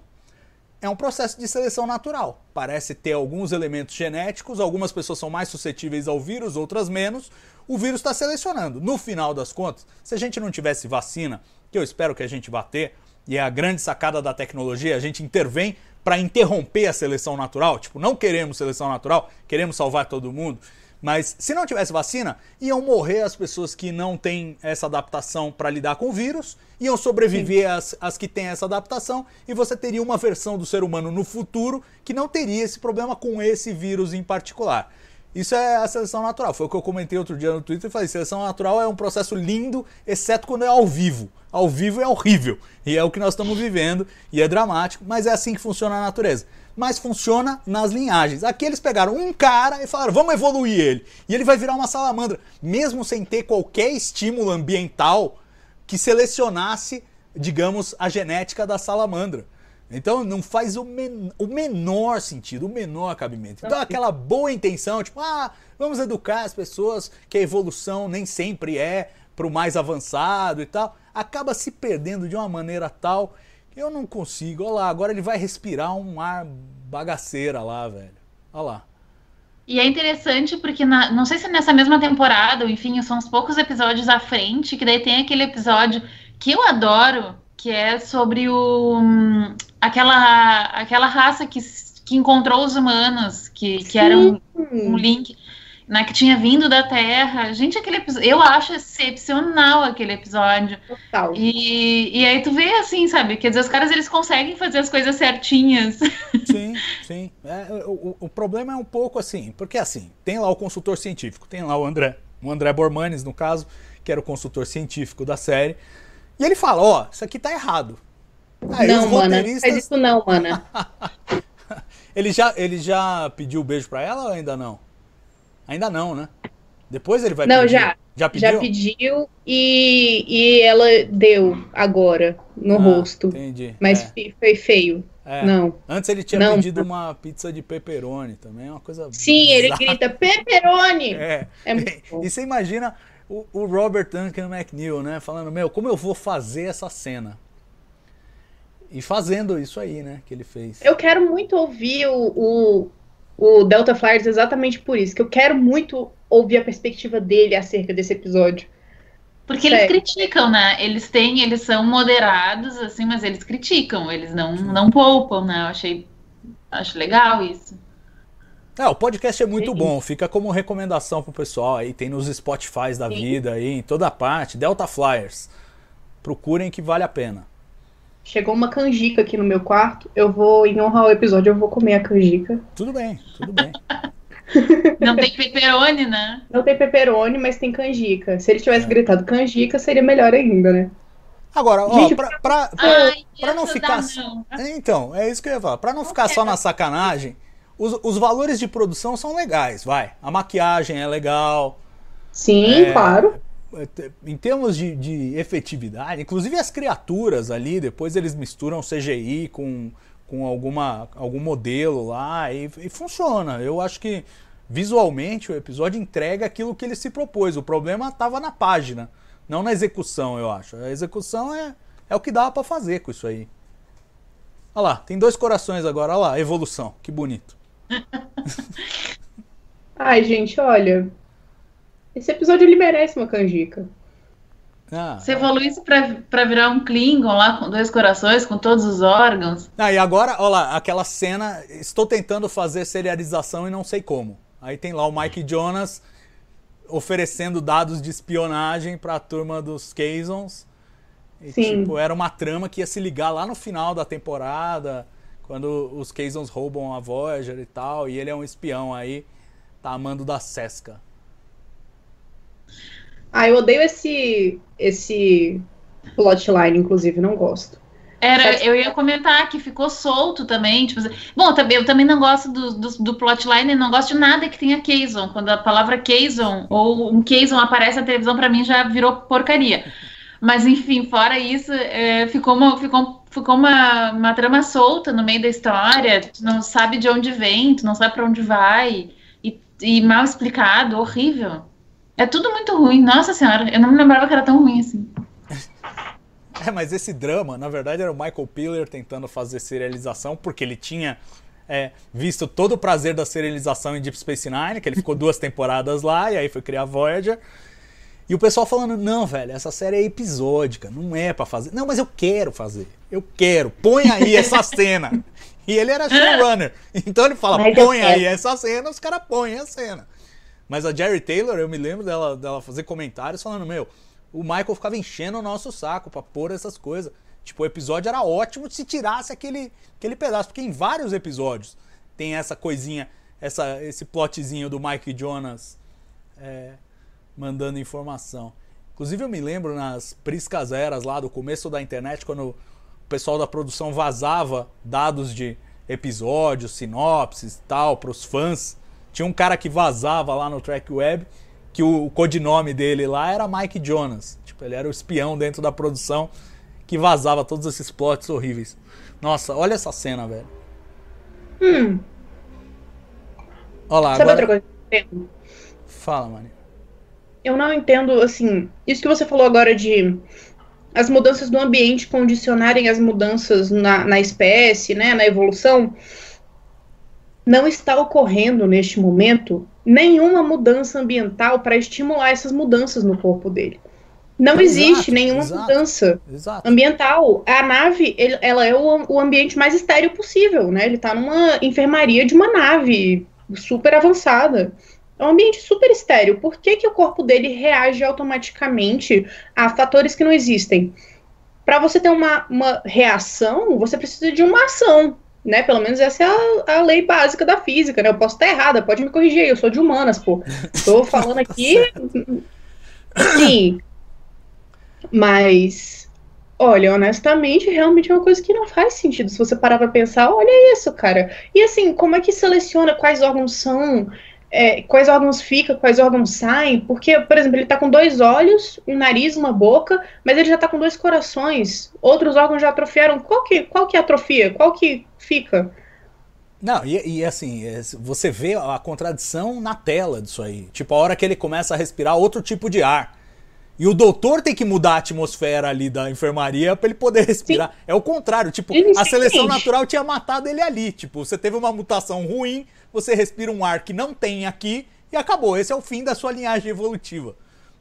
é um processo de seleção natural. Parece ter alguns elementos genéticos, algumas pessoas são mais suscetíveis ao vírus, outras menos. O vírus está selecionando. No final das contas, se a gente não tivesse vacina, que eu espero que a gente vá ter, e é a grande sacada da tecnologia, a gente intervém para interromper a seleção natural. Tipo, não queremos seleção natural, queremos salvar todo mundo. Mas se não tivesse vacina, iam morrer as pessoas que não têm essa adaptação para lidar com o vírus, iam sobreviver as, as que têm essa adaptação, e você teria uma versão do ser humano no futuro que não teria esse problema com esse vírus em particular. Isso é a seleção natural. Foi o que eu comentei outro dia no Twitter e falei: seleção natural é um processo lindo, exceto quando é ao vivo. Ao vivo é horrível. E é o que nós estamos vivendo, e é dramático, mas é assim que funciona a natureza. Mas funciona nas linhagens. Aqui eles pegaram um cara e falaram: vamos evoluir ele. E ele vai virar uma salamandra, mesmo sem ter qualquer estímulo ambiental que selecionasse, digamos, a genética da salamandra. Então não faz o, men o menor sentido, o menor cabimento. Então aquela boa intenção, tipo, ah, vamos educar as pessoas que a evolução nem sempre é para o mais avançado e tal, acaba se perdendo de uma maneira tal eu não consigo. Olha lá, agora ele vai respirar um ar bagaceira lá, velho. Olha lá. E é interessante porque, na- não sei se nessa mesma temporada, ou enfim, são uns poucos episódios à frente, que daí tem aquele episódio que eu adoro, que é sobre o, hum, aquela, aquela raça que, que encontrou os humanos, que, que era um, um link, né, que tinha vindo da Terra. Gente, aquele episódio, eu acho excepcional aquele episódio. Total. E, e aí tu vê assim, sabe? Quer dizer, os caras eles conseguem fazer as coisas certinhas. Sim, sim. É, o, o- problema é um pouco assim, porque assim, tem lá o consultor científico, tem lá o André, o André Bormanes, no caso, que era o consultor científico da série, e ele fala, ó, isso aqui tá errado. Aí não, mana, não roteiristas, faz isso não, mana. ele já, ele já pediu o beijo pra ela ou ainda não? Ainda não, né? Depois ele vai Não, pedir. já. Já pediu? Já pediu e, e ela deu agora no Ah, rosto. Entendi. Mas É, foi feio. é. Não. Antes ele tinha Não. pedido uma pizza de pepperoni também, é uma coisa Sim, ele bizarra. grita pepperoni! É. É bom. E você imagina o, o Robert Duncan McNeil, né? Falando, meu, como eu vou fazer essa cena? E fazendo isso aí, né? Que ele fez. Eu quero muito ouvir o, o, o Delta Flyers exatamente por isso, que eu quero muito ouvir a perspectiva dele acerca desse episódio. Porque eles criticam, né? Eles têm, eles são moderados, assim, mas eles criticam, eles não, não poupam, né? Eu achei, acho legal isso. É, o podcast é muito Sim. bom, fica como recomendação pro pessoal aí, tem nos Spotify da Sim. vida aí, em toda parte, Delta Flyers. Procurem que vale a pena. Chegou uma canjica aqui no meu quarto. Eu vou, em honra ao episódio, eu vou comer a canjica. Tudo bem, tudo bem. Não tem pepperoni, né? Não tem pepperoni, mas tem canjica. Se ele tivesse É. gritado canjica, seria melhor ainda, né? Agora, ó, Gente, pra, pra, Ai, pra não ficar. não. Então, é isso que eu ia falar. Pra não ficar só na sacanagem, os, os valores de produção são legais, vai. A maquiagem é legal. Sim, É. claro. Em termos de, de efetividade, inclusive as criaturas ali, depois eles misturam CGI com, com alguma, algum modelo lá e, e funciona. Eu acho que visualmente o episódio entrega aquilo que ele se propôs. O problema estava na página, não na execução, eu acho. A execução é, é o que dava pra fazer com isso aí. Olha lá, tem dois corações agora, olha lá, evolução, que bonito. Ai, gente, olha. Esse episódio ele merece uma canjica. Ah, Se evoluísse pra, pra virar um Klingon lá com dois corações, com todos os órgãos. Ah, e agora, olha lá, aquela cena. Estou tentando fazer serialização e não sei como. Aí tem lá o Mike Jonas oferecendo dados de espionagem para a turma dos Kazons. E, Sim. tipo, era uma trama que ia se ligar lá no final da temporada, quando os Kazons roubam a Voyager e tal, e ele é um espião aí, tá amando da Sesca. Ah, eu odeio esse esse plotline, inclusive, não gosto. Era, eu ia comentar que ficou solto também. Tipo, assim- bom, também, eu também não gosto do, do, do plotline, não gosto de nada que tenha Kazon. Quando a palavra Kazon ou um Kazon aparece na televisão, pra mim já virou porcaria. Mas enfim, fora isso, é, ficou, uma, ficou, ficou uma, uma trama solta no meio da história. Tu não sabe de onde vem, tu não sabe pra onde vai. E, e mal explicado, horrível. É tudo muito ruim. Nossa senhora, eu não me lembrava que era tão ruim assim. É, mas esse drama, na verdade, era o Michael Piller tentando fazer serialização, porque ele tinha é, visto todo o prazer da serialização em Deep Space Nine, que ele ficou duas temporadas lá, e aí foi criar Voyager. E o pessoal falando, não, velho, essa série é episódica, não é pra fazer. Não, mas eu quero fazer, eu quero, põe aí essa cena. E ele era showrunner, então ele fala, põe aí essa cena, os caras põem a cena. Mas a Jerry Taylor, eu me lembro dela, dela fazer comentários falando, meu, o Michael ficava enchendo o nosso saco pra pôr essas coisas. Tipo, o episódio era ótimo se tirasse aquele, aquele pedaço, porque em vários episódios tem essa coisinha, essa, esse plotzinho do Mike Jonas é, mandando informação. Inclusive eu me lembro nas priscas eras lá do começo da internet, quando o pessoal da produção vazava dados de episódios, sinopses e tal, pros fãs. Tinha um cara que vazava lá no Track Web que o, o codinome dele lá era Mike Jonas. Tipo, ele era o espião dentro da produção que vazava todos esses plots horríveis. Nossa, olha essa cena, velho. Hum, Olha lá, sabe outra agora... coisa eu não entendo? Fala, mano. Eu não entendo, assim, isso que você falou agora de as mudanças do ambiente condicionarem as mudanças na, na espécie, né, na evolução. Não está ocorrendo neste momento nenhuma mudança ambiental para estimular essas mudanças no corpo dele. Não Exato, existe nenhuma exato. mudança Exato. ambiental. A nave, ele- ela é o, o ambiente mais estéreo possível, né? Ele tá numa enfermaria de uma nave super avançada. É um ambiente super estéreo. Por que, que o corpo dele reage automaticamente a fatores que não existem? Para você ter uma, uma reação, você precisa de uma ação, né? Pelo menos essa é a, a lei básica da física, né? Eu posso estar errada, pode me corrigir, eu sou de humanas, pô. Tô falando aqui. Sim. Mas, olha, honestamente, realmente é uma coisa que não faz sentido. Se você parar pra pensar, olha isso, cara. E assim, como é que seleciona quais órgãos são, é, quais órgãos ficam, quais órgãos saem? Porque, por exemplo, ele tá com dois olhos, um nariz, uma boca, mas ele já tá com dois corações. Outros órgãos já atrofiaram. Qual que, qual que atrofia? Qual que fica? Não, e, e assim, é, você vê a contradição na tela disso aí. Tipo, a hora que ele começa a respirar outro tipo de ar. E o doutor tem que mudar a atmosfera ali da enfermaria pra ele poder respirar. É o contrário, tipo, Sim, a sim, seleção sim. natural tinha matado ele ali. Tipo, você teve uma mutação ruim, você respira um ar que não tem aqui e acabou. Esse é o fim da sua linhagem evolutiva.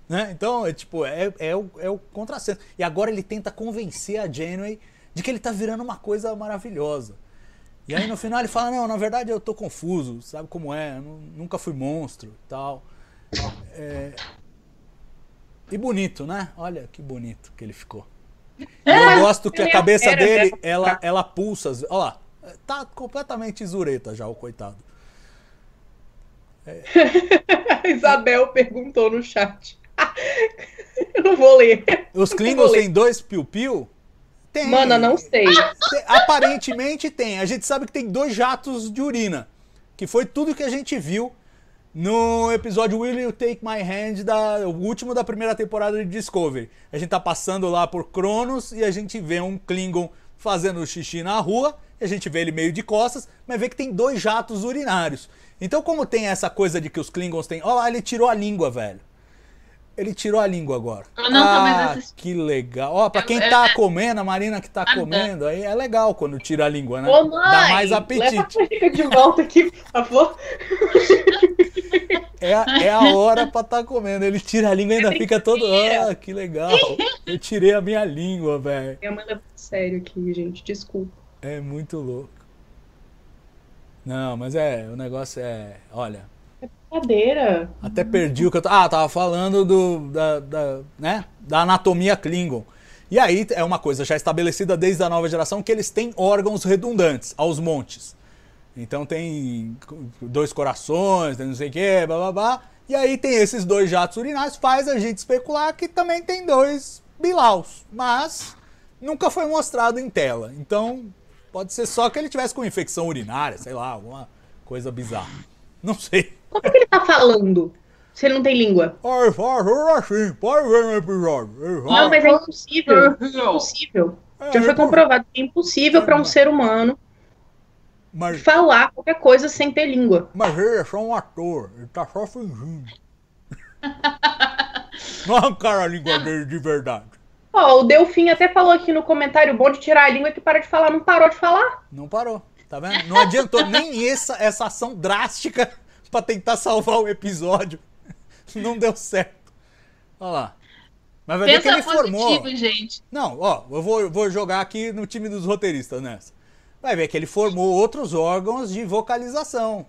Né? Então, é tipo, é, é, o, é o contrassenso. E agora ele tenta convencer a Janeway de que ele tá virando uma coisa maravilhosa. E aí no final ele fala, não, na verdade eu tô confuso, sabe como é? Eu nu- nunca fui monstro e tal. É, E bonito, né? Olha que bonito que ele ficou. E eu gosto que a é cabeça dele, ela, ela pulsa. Olha lá, tá completamente zureta já o coitado. Isabel perguntou no chat. Eu não vou ler. Os Klingons têm dois piu-piu? Tem. Mana, não sei. Tem- Aparentemente tem. A gente sabe que tem dois jatos de urina. Que foi tudo que a gente viu no episódio Will You Take My Hand, da, o último da primeira temporada de Discovery. A gente tá passando lá por Cronos e a gente vê um Klingon fazendo xixi na rua. E a gente vê ele meio de costas, mas vê que tem dois jatos urinários. Então, como tem essa coisa de que os Klingons têm. Olha lá, ele tirou a língua, velho. Ele tirou a língua agora. Eu não tô mais ah, assistindo. que legal. Ó, pra quem Eu- tá eu- comendo, a Marina que tá comendo, aí é legal quando tira a língua, né? Ô, mãe, Dá mais Leva a apetite. de volta aqui, por favor. É, a- é a hora pra tá comendo. Ele tira a língua e ainda fica todo. Ah, que legal. Eu tirei a minha língua, velho. Mãe levou a sério aqui, gente. Desculpa. É muito louco. Não, mas é, o negócio é. Olha, Brincadeira. até perdi o que eu. Ah, tava falando do, da, da, né, da anatomia Klingon. E aí é uma coisa já estabelecida desde a nova geração que eles têm órgãos redundantes aos montes. Então tem dois corações, tem não sei o que, blá blá blá. E aí tem esses dois jatos urinários, faz a gente especular que também tem dois bilaus. Mas nunca foi mostrado em tela. Então pode ser só que ele tivesse com infecção urinária, sei lá, alguma coisa bizarra. Não sei. Como é que ele tá falando? Se ele não tem língua. Ai, faz assim, pode ver no episódio. Não, mas é impossível. Impossível. Já foi comprovado que é impossível para um ser humano mas, falar qualquer coisa sem ter língua. mas ele é só um ator, ele tá só fingindo. Não arrancaram a língua dele de verdade. Ó, o Delfim até falou aqui no comentário, bom de tirar a língua é que para de falar, não parou de falar. Não parou, tá vendo? Não adiantou nem essa, essa ação drástica pra tentar salvar o episódio. Não deu certo. Olha lá. Mas vai ver que Pensa ele formou. positivo, gente. Não, ó, eu vou, eu vou jogar aqui no time dos roteiristas nessa. Vai ver que ele formou outros órgãos de vocalização.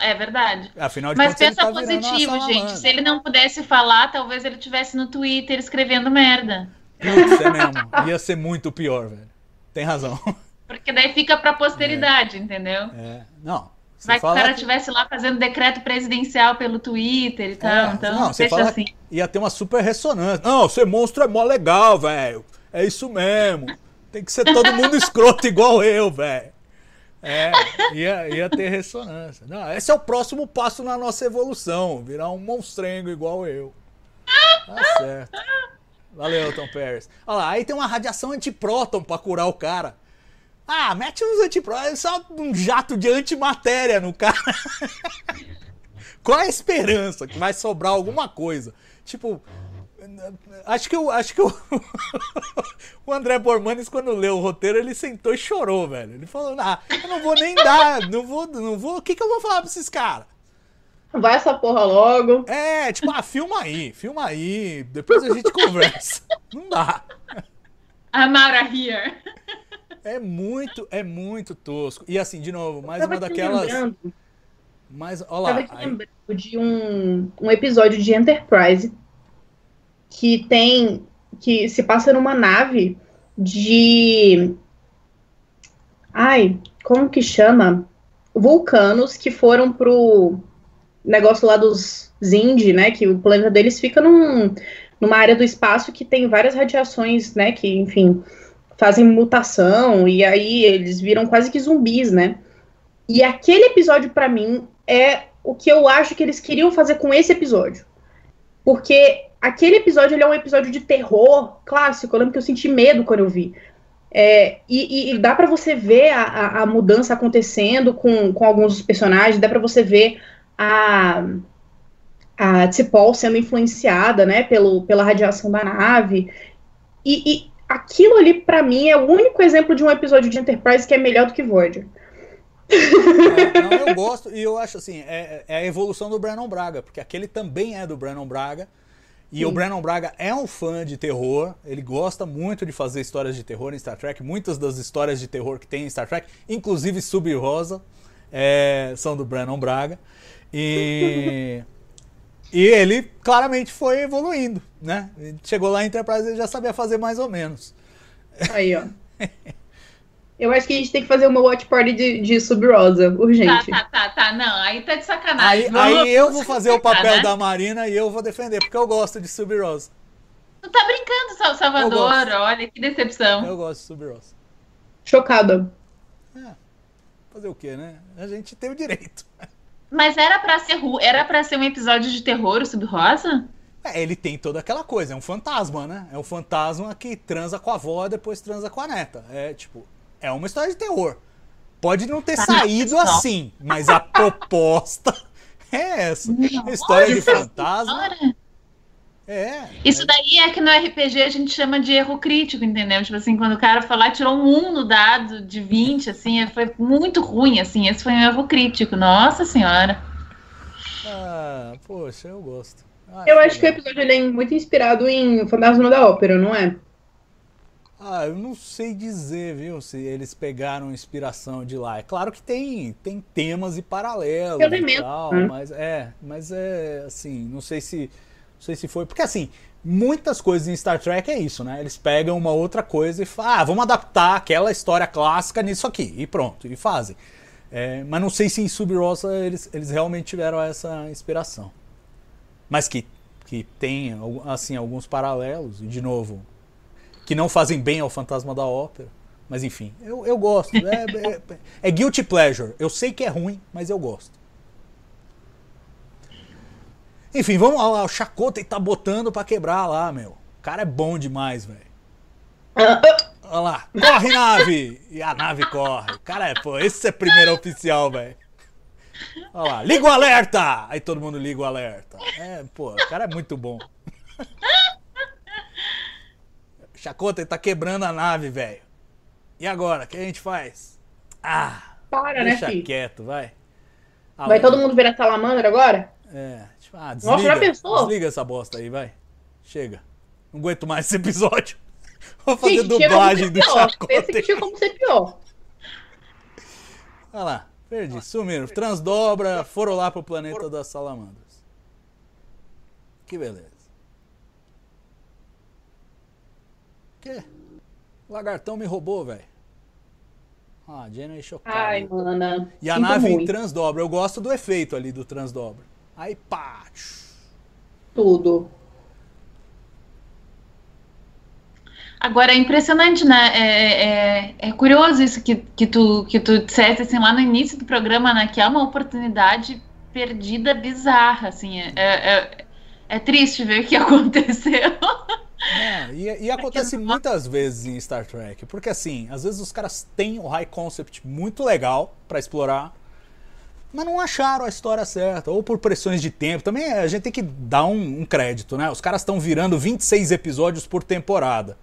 É verdade. Afinal de Mas contas, pensa tá positivo, gente. Se ele não pudesse falar, talvez ele tivesse no Twitter escrevendo merda. Putz, é mesmo. Ia ser muito pior, velho. Tem razão. Porque daí fica pra posteridade, entendeu? É. Não. Vai que o cara que- estivesse lá fazendo decreto presidencial pelo Twitter e tal. É, então, não, deixa fala assim. que ia ter uma super ressonância. Não, ser monstro é mó legal, velho. É isso mesmo. Tem que ser todo mundo escroto igual eu, velho. É, ia, ia ter ressonância. Não, esse é o próximo passo na nossa evolução. Virar um monstrengo igual eu. Tá certo. Valeu, Tom Paris. Olha lá, aí tem uma radiação antipróton pra curar o cara. Ah, mete uns antipróton, é só um jato de antimatéria no cara. Qual a esperança que vai sobrar alguma coisa? Tipo, acho que o acho que o, o André Bormanes quando leu o roteiro, ele sentou e chorou, velho. Ele falou: "Ah, eu não vou nem dar, não vou, não vou, o que que eu vou falar pra esses caras?" Vai essa porra logo. É, tipo, ah, filma aí, filma aí, depois a gente conversa. Não dá. Of here. É muito, é muito tosco. E assim, de novo, mais Tava uma daquelas, lembrando, mais, olha tava lá, aqui aí- lembrando de um, um episódio de Enterprise que tem. que se passa numa nave de. Ai, como que chama? Vulcanos que foram pro negócio lá dos Zindi, né? Que o planeta deles fica num, numa área do espaço que tem várias radiações, né? Que, enfim, fazem mutação e aí eles viram quase que zumbis, né? E aquele episódio, pra mim, é o que eu acho que eles queriam fazer com esse episódio. Porque aquele episódio ele é um episódio de terror clássico. Eu lembro que eu senti medo quando eu vi. É, e, e dá pra você ver a, a, a mudança acontecendo com, com alguns dos personagens, dá pra você ver a, a T'Pol sendo influenciada né, pelo, pela radiação da nave. E, e aquilo ali, pra mim, é o único exemplo de um episódio de Enterprise que é melhor do que Voyager. É, não, eu gosto e eu acho assim, é, é a evolução do Brandon Braga, porque aquele também é do Brandon Braga. E o Brandon Braga é um fã de terror, ele gosta muito de fazer histórias de terror em Star Trek. Muitas das histórias de terror que tem em Star Trek, inclusive Sub Rosa, é, são do Brandon Braga. E, e ele claramente foi evoluindo, né? Ele Chegou lá em Enterprise e já sabia fazer mais ou menos. Aí, ó. Eu acho que a gente tem que fazer uma watch party de, de Sub-Rosa, Tá, urgente. tá, tá, tá. Não, aí tá de Aí, sacanagem. Vamos- aí eu vou fazer o papel né? da Marina e eu vou defender, porque eu gosto de Sub-Rose. Tu tá brincando, Salvador. Olha que decepção. Eu gosto de Sub-Rose. Chocada. Fazer o quê, né? A gente tem o direito. Mas era pra ser ru- era para ser um episódio de terror, o Sub-Rosa? É, ele tem toda aquela coisa, é um fantasma, né? É um fantasma que transa com a avó e depois transa com a neta. É tipo, é uma história de terror. Pode não ter Tá, saído assim, mas a proposta é essa. História de Nossa fantasma. Senhora. É. Isso daí é que no RPG a gente chama de erro crítico, entendeu? Tipo assim, quando o cara e tirou um 1 no dado de 20, assim, foi muito ruim, assim. Esse foi um erro crítico. Nossa senhora. Ah, poxa, eu gosto. Ah, Eu acho que o episódio é muito inspirado em Fantasma da Ópera, não é? Ah, eu não sei dizer, viu, se eles pegaram inspiração de lá. É claro que tem, tem temas e paralelos e tal, né? mas é, mas é assim, não sei se não sei se foi, porque assim, muitas coisas em Star Trek é isso, né? Eles pegam uma outra coisa e falam, ah, vamos adaptar aquela história clássica nisso aqui e pronto, e fazem. É, mas não sei se em Sub-Rosa eles, eles realmente tiveram essa inspiração. Mas que, que tem assim, alguns paralelos, e de novo, que não fazem bem ao Fantasma da Ópera. Mas enfim, eu, eu gosto. É, é, é guilty pleasure. Eu sei que é ruim, mas eu gosto. Enfim, vamos lá. O Chacota tá botando pra quebrar lá, meu. O cara é bom demais, velho. Olha lá. Corre, nave! E a nave corre. Cara é, pô, esse é primeiro oficial, velho. Olha lá. Liga o alerta! Aí todo mundo liga o alerta. É, pô, o cara é muito bom. Chacota, ele tá quebrando a nave, velho. E agora, o que a gente faz? Ah, Para, né, deixa filho? quieto, vai. Ah, Vai todo mundo virar salamandra agora? É, tipo, ah, Nossa, desliga, já pensou? desliga essa bosta aí, vai. Chega. Não aguento mais esse episódio. Vou fazer como dublagem do. Chacota. Pensa que tinha como ser pior. Olha lá, perdi, sumiram. Transdobra, foram lá pro planeta das salamandras. Que beleza. Que? O lagartão me roubou, velho. Ah, Jenny chocada. Ai, mana. E a sinto nave muito. transdobra. Eu gosto do efeito ali do transdobra. Aí pá. Tudo. Agora é impressionante, né? É, é, é curioso isso que, que, tu, que tu disseste assim, lá no início do programa, né? Que é uma oportunidade perdida bizarra, assim. É, é, é triste ver o que aconteceu. É, e, e acontece muitas vezes em Star Trek, porque assim, às vezes os caras têm o high concept muito legal pra explorar, mas não acharam a história certa, ou por pressões de tempo. Também a gente tem que dar um, um crédito, né? Os caras estão virando 26 episódios por temporada.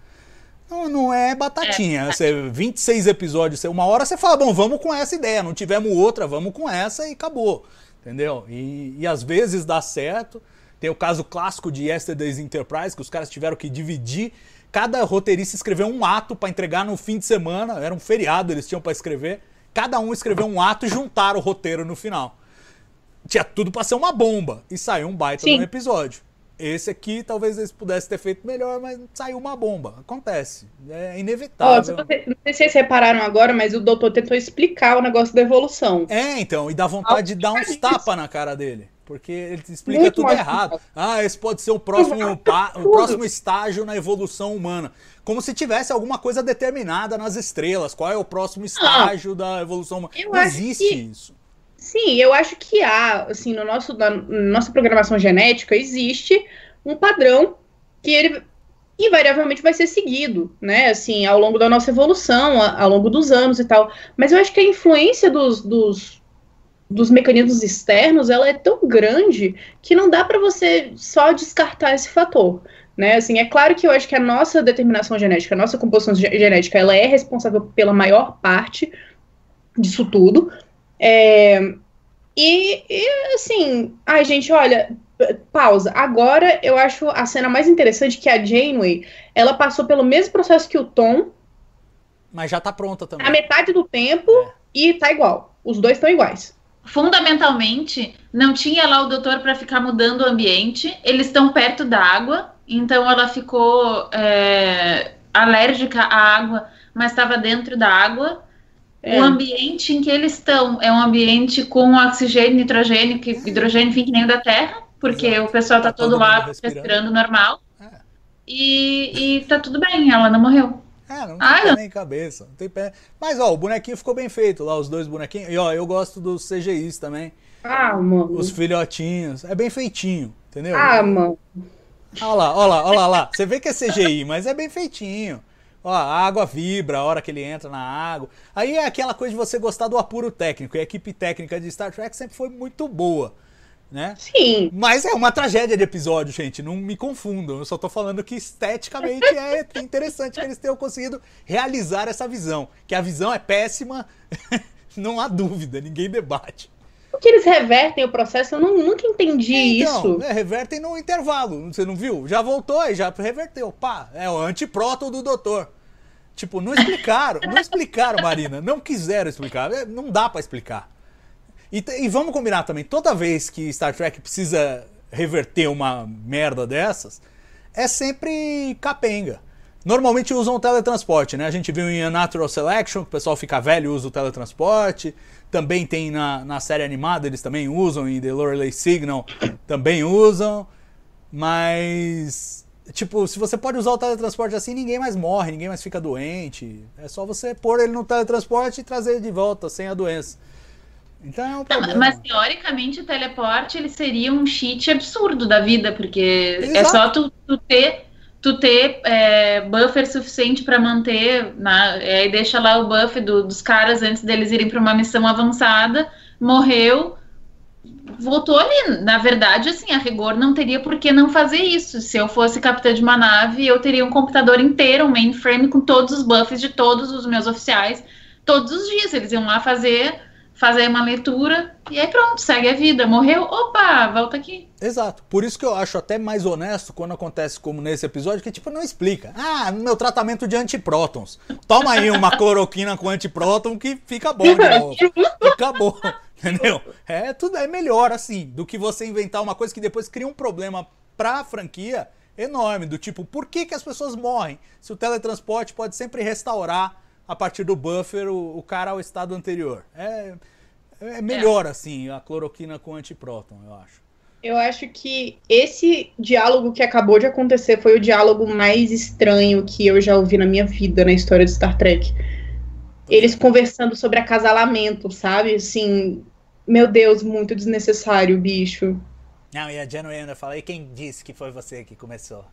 Não, não é batatinha. Você, 26 episódios, uma hora você fala, bom, vamos com essa ideia, não tivemos outra, vamos com essa e acabou. Entendeu? E, e às vezes dá certo. Tem o caso clássico de Yesterday's Enterprise, que os caras tiveram que dividir. Cada roteirista escreveu um ato pra entregar no fim de semana. Era um feriado, eles tinham pra escrever. Cada um escreveu um ato e juntaram o roteiro no final. Tinha tudo pra ser uma bomba. E saiu um baita Sim. no episódio. Esse aqui talvez eles pudessem ter feito melhor, mas saiu uma bomba. Acontece. É inevitável. você- não sei se vocês repararam agora, mas o doutor tentou explicar o negócio da evolução. É, então, e dá vontade de dar uns tapas na cara dele. Porque ele explica Muito tudo errado. complicado. Ah, esse pode ser o próximo, o Tudo. próximo estágio na evolução humana. Como se tivesse alguma coisa determinada nas estrelas. Qual é o próximo estágio da evolução humana? Ah. Não existe que- isso. Sim, eu acho que há, assim, no nosso, na nossa programação genética, existe um padrão que ele invariavelmente vai ser seguido, né, assim, ao longo da nossa evolução, ao longo dos anos e tal. Mas eu acho que a influência dos, dos, dos mecanismos externos, ela é tão grande que não dá para você só descartar esse fator. Né, assim, é claro que eu acho que a nossa determinação genética, a nossa composição ge- genética, ela é responsável pela maior parte disso tudo. É, e, e, assim, ai, gente, olha, pausa. Agora eu acho a cena mais interessante que a Janeway, ela passou pelo mesmo processo que o Tom, Mas já tá pronta também. a metade do tempo, É. e tá igual. Os dois estão iguais. Fundamentalmente, não tinha lá o doutor para ficar mudando o ambiente. Eles estão perto da água, então ela ficou é, alérgica à água, mas estava dentro da água. É. O ambiente em que eles estão é um ambiente com oxigênio, nitrogênio, que, hidrogênio, enfim, que nem o da Terra, porque Exato. o pessoal tá, Tá todo todo lá respirando. respirando. normal. É. E, e tá tudo bem, ela não morreu. É, não tem Ah, pé nem cabeça. Não tem pé. Mas, ó, o bonequinho ficou bem feito lá, os dois bonequinhos. E, ó, eu gosto dos CGIs também. Ah, mano. Os filhotinhos. É bem feitinho, entendeu? Ah, mano. Olha lá, olha lá, olha lá, lá. Você vê que é CGI, mas é bem feitinho. Ó, a água vibra a hora que ele entra na água. Aí é aquela coisa de você gostar do apuro técnico. E a equipe técnica de Star Trek sempre foi muito boa, né? Sim. Mas é uma tragédia de episódio, gente. Não me confundam. Eu só tô falando que esteticamente é interessante que eles tenham conseguido realizar essa visão. Que a visão é péssima, não há dúvida, ninguém debate. Que eles revertem o processo? Eu não- nunca entendi Então, isso. é, revertem no intervalo. Você não viu? Já voltou e já reverteu. Pá, é o antipróton do doutor. Tipo, não explicaram, não explicaram, Marina. Não quiseram explicar. É, Não dá pra explicar. E, e vamos combinar também, toda vez que Star Trek precisa reverter uma merda dessas, é sempre capenga. Normalmente usam o teletransporte, né? A gente viu em Unnatural Selection, que o pessoal fica velho e usa o teletransporte. Também tem na, na série animada, eles também usam, em The Lorelei Signal também usam. Mas, tipo, se você pode usar o teletransporte assim, ninguém mais morre, ninguém mais fica doente. É só você pôr ele no teletransporte e trazer ele de volta, sem a doença. Então é um Não, problema. mas teoricamente o teleporte ele seria um cheat absurdo da vida, porque é Exato. só tu, tu ter tu ter é, buffer suficiente para manter, na, é, deixa lá o buff do- dos caras antes deles irem para uma missão avançada, morreu, voltou ali. Na verdade, assim, a rigor não teria por que não fazer isso. Se eu fosse capitã de uma nave, eu teria um computador inteiro, um mainframe com todos os buffs de todos os meus oficiais, todos os dias. Eles iam lá fazer fazer uma leitura e aí pronto, segue a vida. Morreu, opa, volta aqui. Exato. Por isso que eu acho até mais honesto quando acontece como nesse episódio, que tipo, não explica. Ah, no meu tratamento de antiprótons. Toma aí uma cloroquina com antipróton que fica bom de novo. Fica bom. Entendeu? É, tudo é melhor assim do que você inventar uma coisa que depois cria um problema pra franquia enorme. Do tipo, por que, que as pessoas morrem se o teletransporte pode sempre restaurar a partir do buffer o, o cara ao estado anterior? É, é melhor assim a cloroquina com antipróton, eu acho. Eu acho que esse diálogo que acabou de acontecer foi o diálogo mais estranho que eu já ouvi na minha vida na história de Star Trek. Eles conversando sobre acasalamento, sabe? Assim, meu Deus, muito desnecessário, bicho. Não, e a Janeway ainda fala, e quem disse que foi você que começou?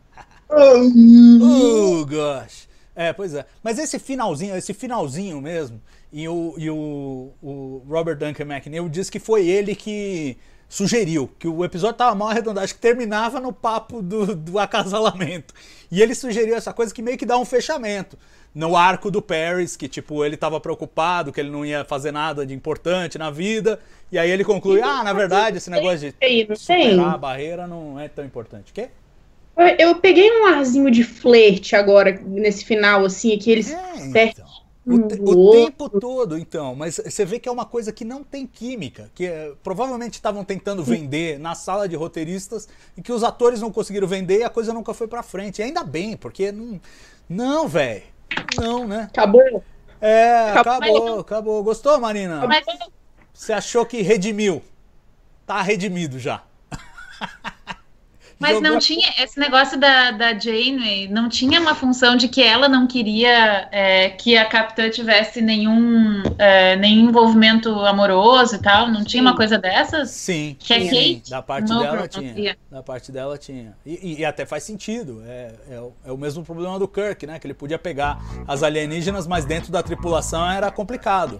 Uhum. Oh, gosh. É, pois é. Mas esse finalzinho, esse finalzinho mesmo, e o, e o, o Robert Duncan McNeil disse que foi ele que sugeriu, que o episódio tava mal arredondado, acho que terminava no papo do, do acasalamento. E ele sugeriu essa coisa que meio que dá um fechamento. No arco do Paris, que tipo, ele tava preocupado, que ele não ia fazer nada de importante na vida. E aí ele conclui, ah, na verdade, esse negócio de superar a barreira não é tão importante. Quê? Eu- Eu peguei um arzinho de flerte agora, nesse final, assim, que eles É, então. O, te- o tempo todo, então. Mas você vê que é uma coisa que não tem química. Que é, provavelmente estavam tentando vender na sala de roteiristas e que os atores não conseguiram vender e a coisa nunca foi pra frente. E ainda bem, porque não. Não, velho. Não, né? Acabou? É, Acabou. acabou, acabou. Gostou, Marina? Você achou que redimiu? Tá redimido já. Mas não tinha esse negócio da, da Janeway, não tinha uma função de que ela não queria é, que a capitã tivesse nenhum, é, nenhum envolvimento amoroso e tal? Não tinha Sim. uma coisa dessas? Sim, Que é sim, Kate? da parte Não, dela tinha. tinha. Da parte dela tinha. E, e- e até faz sentido. É, é, o- é o mesmo problema do Kirk, né? Que ele podia pegar as alienígenas, mas dentro da tripulação era complicado.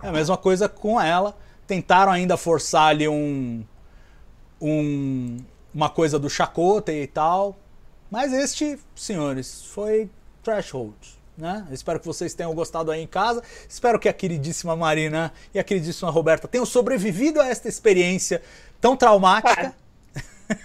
É a mesma coisa com ela. Tentaram ainda forçar ali um. um uma coisa do Chakotay e tal. Mas este, senhores, foi Threshold. Né? Espero que vocês tenham gostado aí em casa. Espero que a queridíssima Marina e a queridíssima Roberta tenham sobrevivido a esta experiência tão traumática.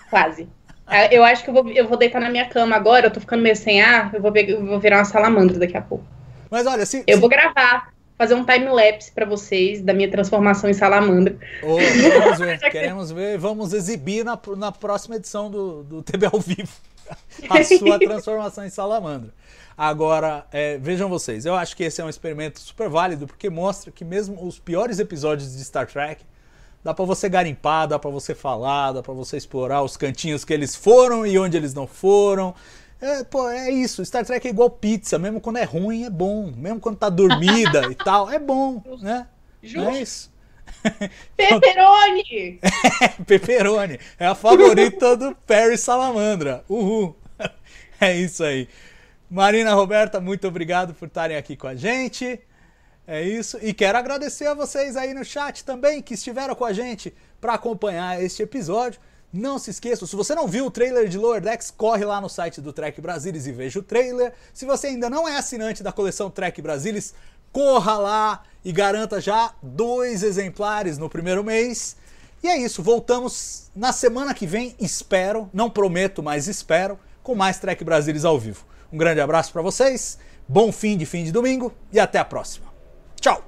Quase. É, Eu acho que eu vou, eu vou deitar na minha cama agora, eu tô ficando meio sem ar, eu vou, eu vou virar uma salamandra daqui a pouco. Mas olha, se. Eu se- vou gravar, fazer um time-lapse pra vocês da minha transformação em salamandra. Ô, queremos ver, queremos ver. Vamos exibir na, na próxima edição do, do TB ao vivo a sua transformação em salamandra. Agora, é, vejam vocês, eu acho que esse é um experimento super válido porque mostra que mesmo os piores episódios de Star Trek dá pra você garimpar, dá pra você falar, dá pra você explorar os cantinhos que eles foram e onde eles não foram. É, pô, é isso. Star Trek é igual pizza, mesmo quando é ruim é bom, mesmo quando tá dormida e tal, é bom, né? Justo. É isso. Pepperoni! Pepperoni. É a favorita do Perry Salamandra. Uhul. É isso aí. Marina Roberta, muito obrigado por estarem aqui com a gente. É isso. E quero agradecer a vocês aí no chat também que estiveram com a gente para acompanhar este episódio. Não se esqueçam, se você não viu o trailer de Lower Decks, corre lá no site do Trek Brasilis e veja o trailer. Se você ainda não é assinante da coleção Trek Brasilis, corra lá e garanta já dois exemplares no primeiro mês. E é isso, voltamos na semana que vem, espero, não prometo, mas espero, com mais Trek Brasilis ao vivo. Um grande abraço para vocês, bom fim de fim de domingo e até a próxima. Tchau!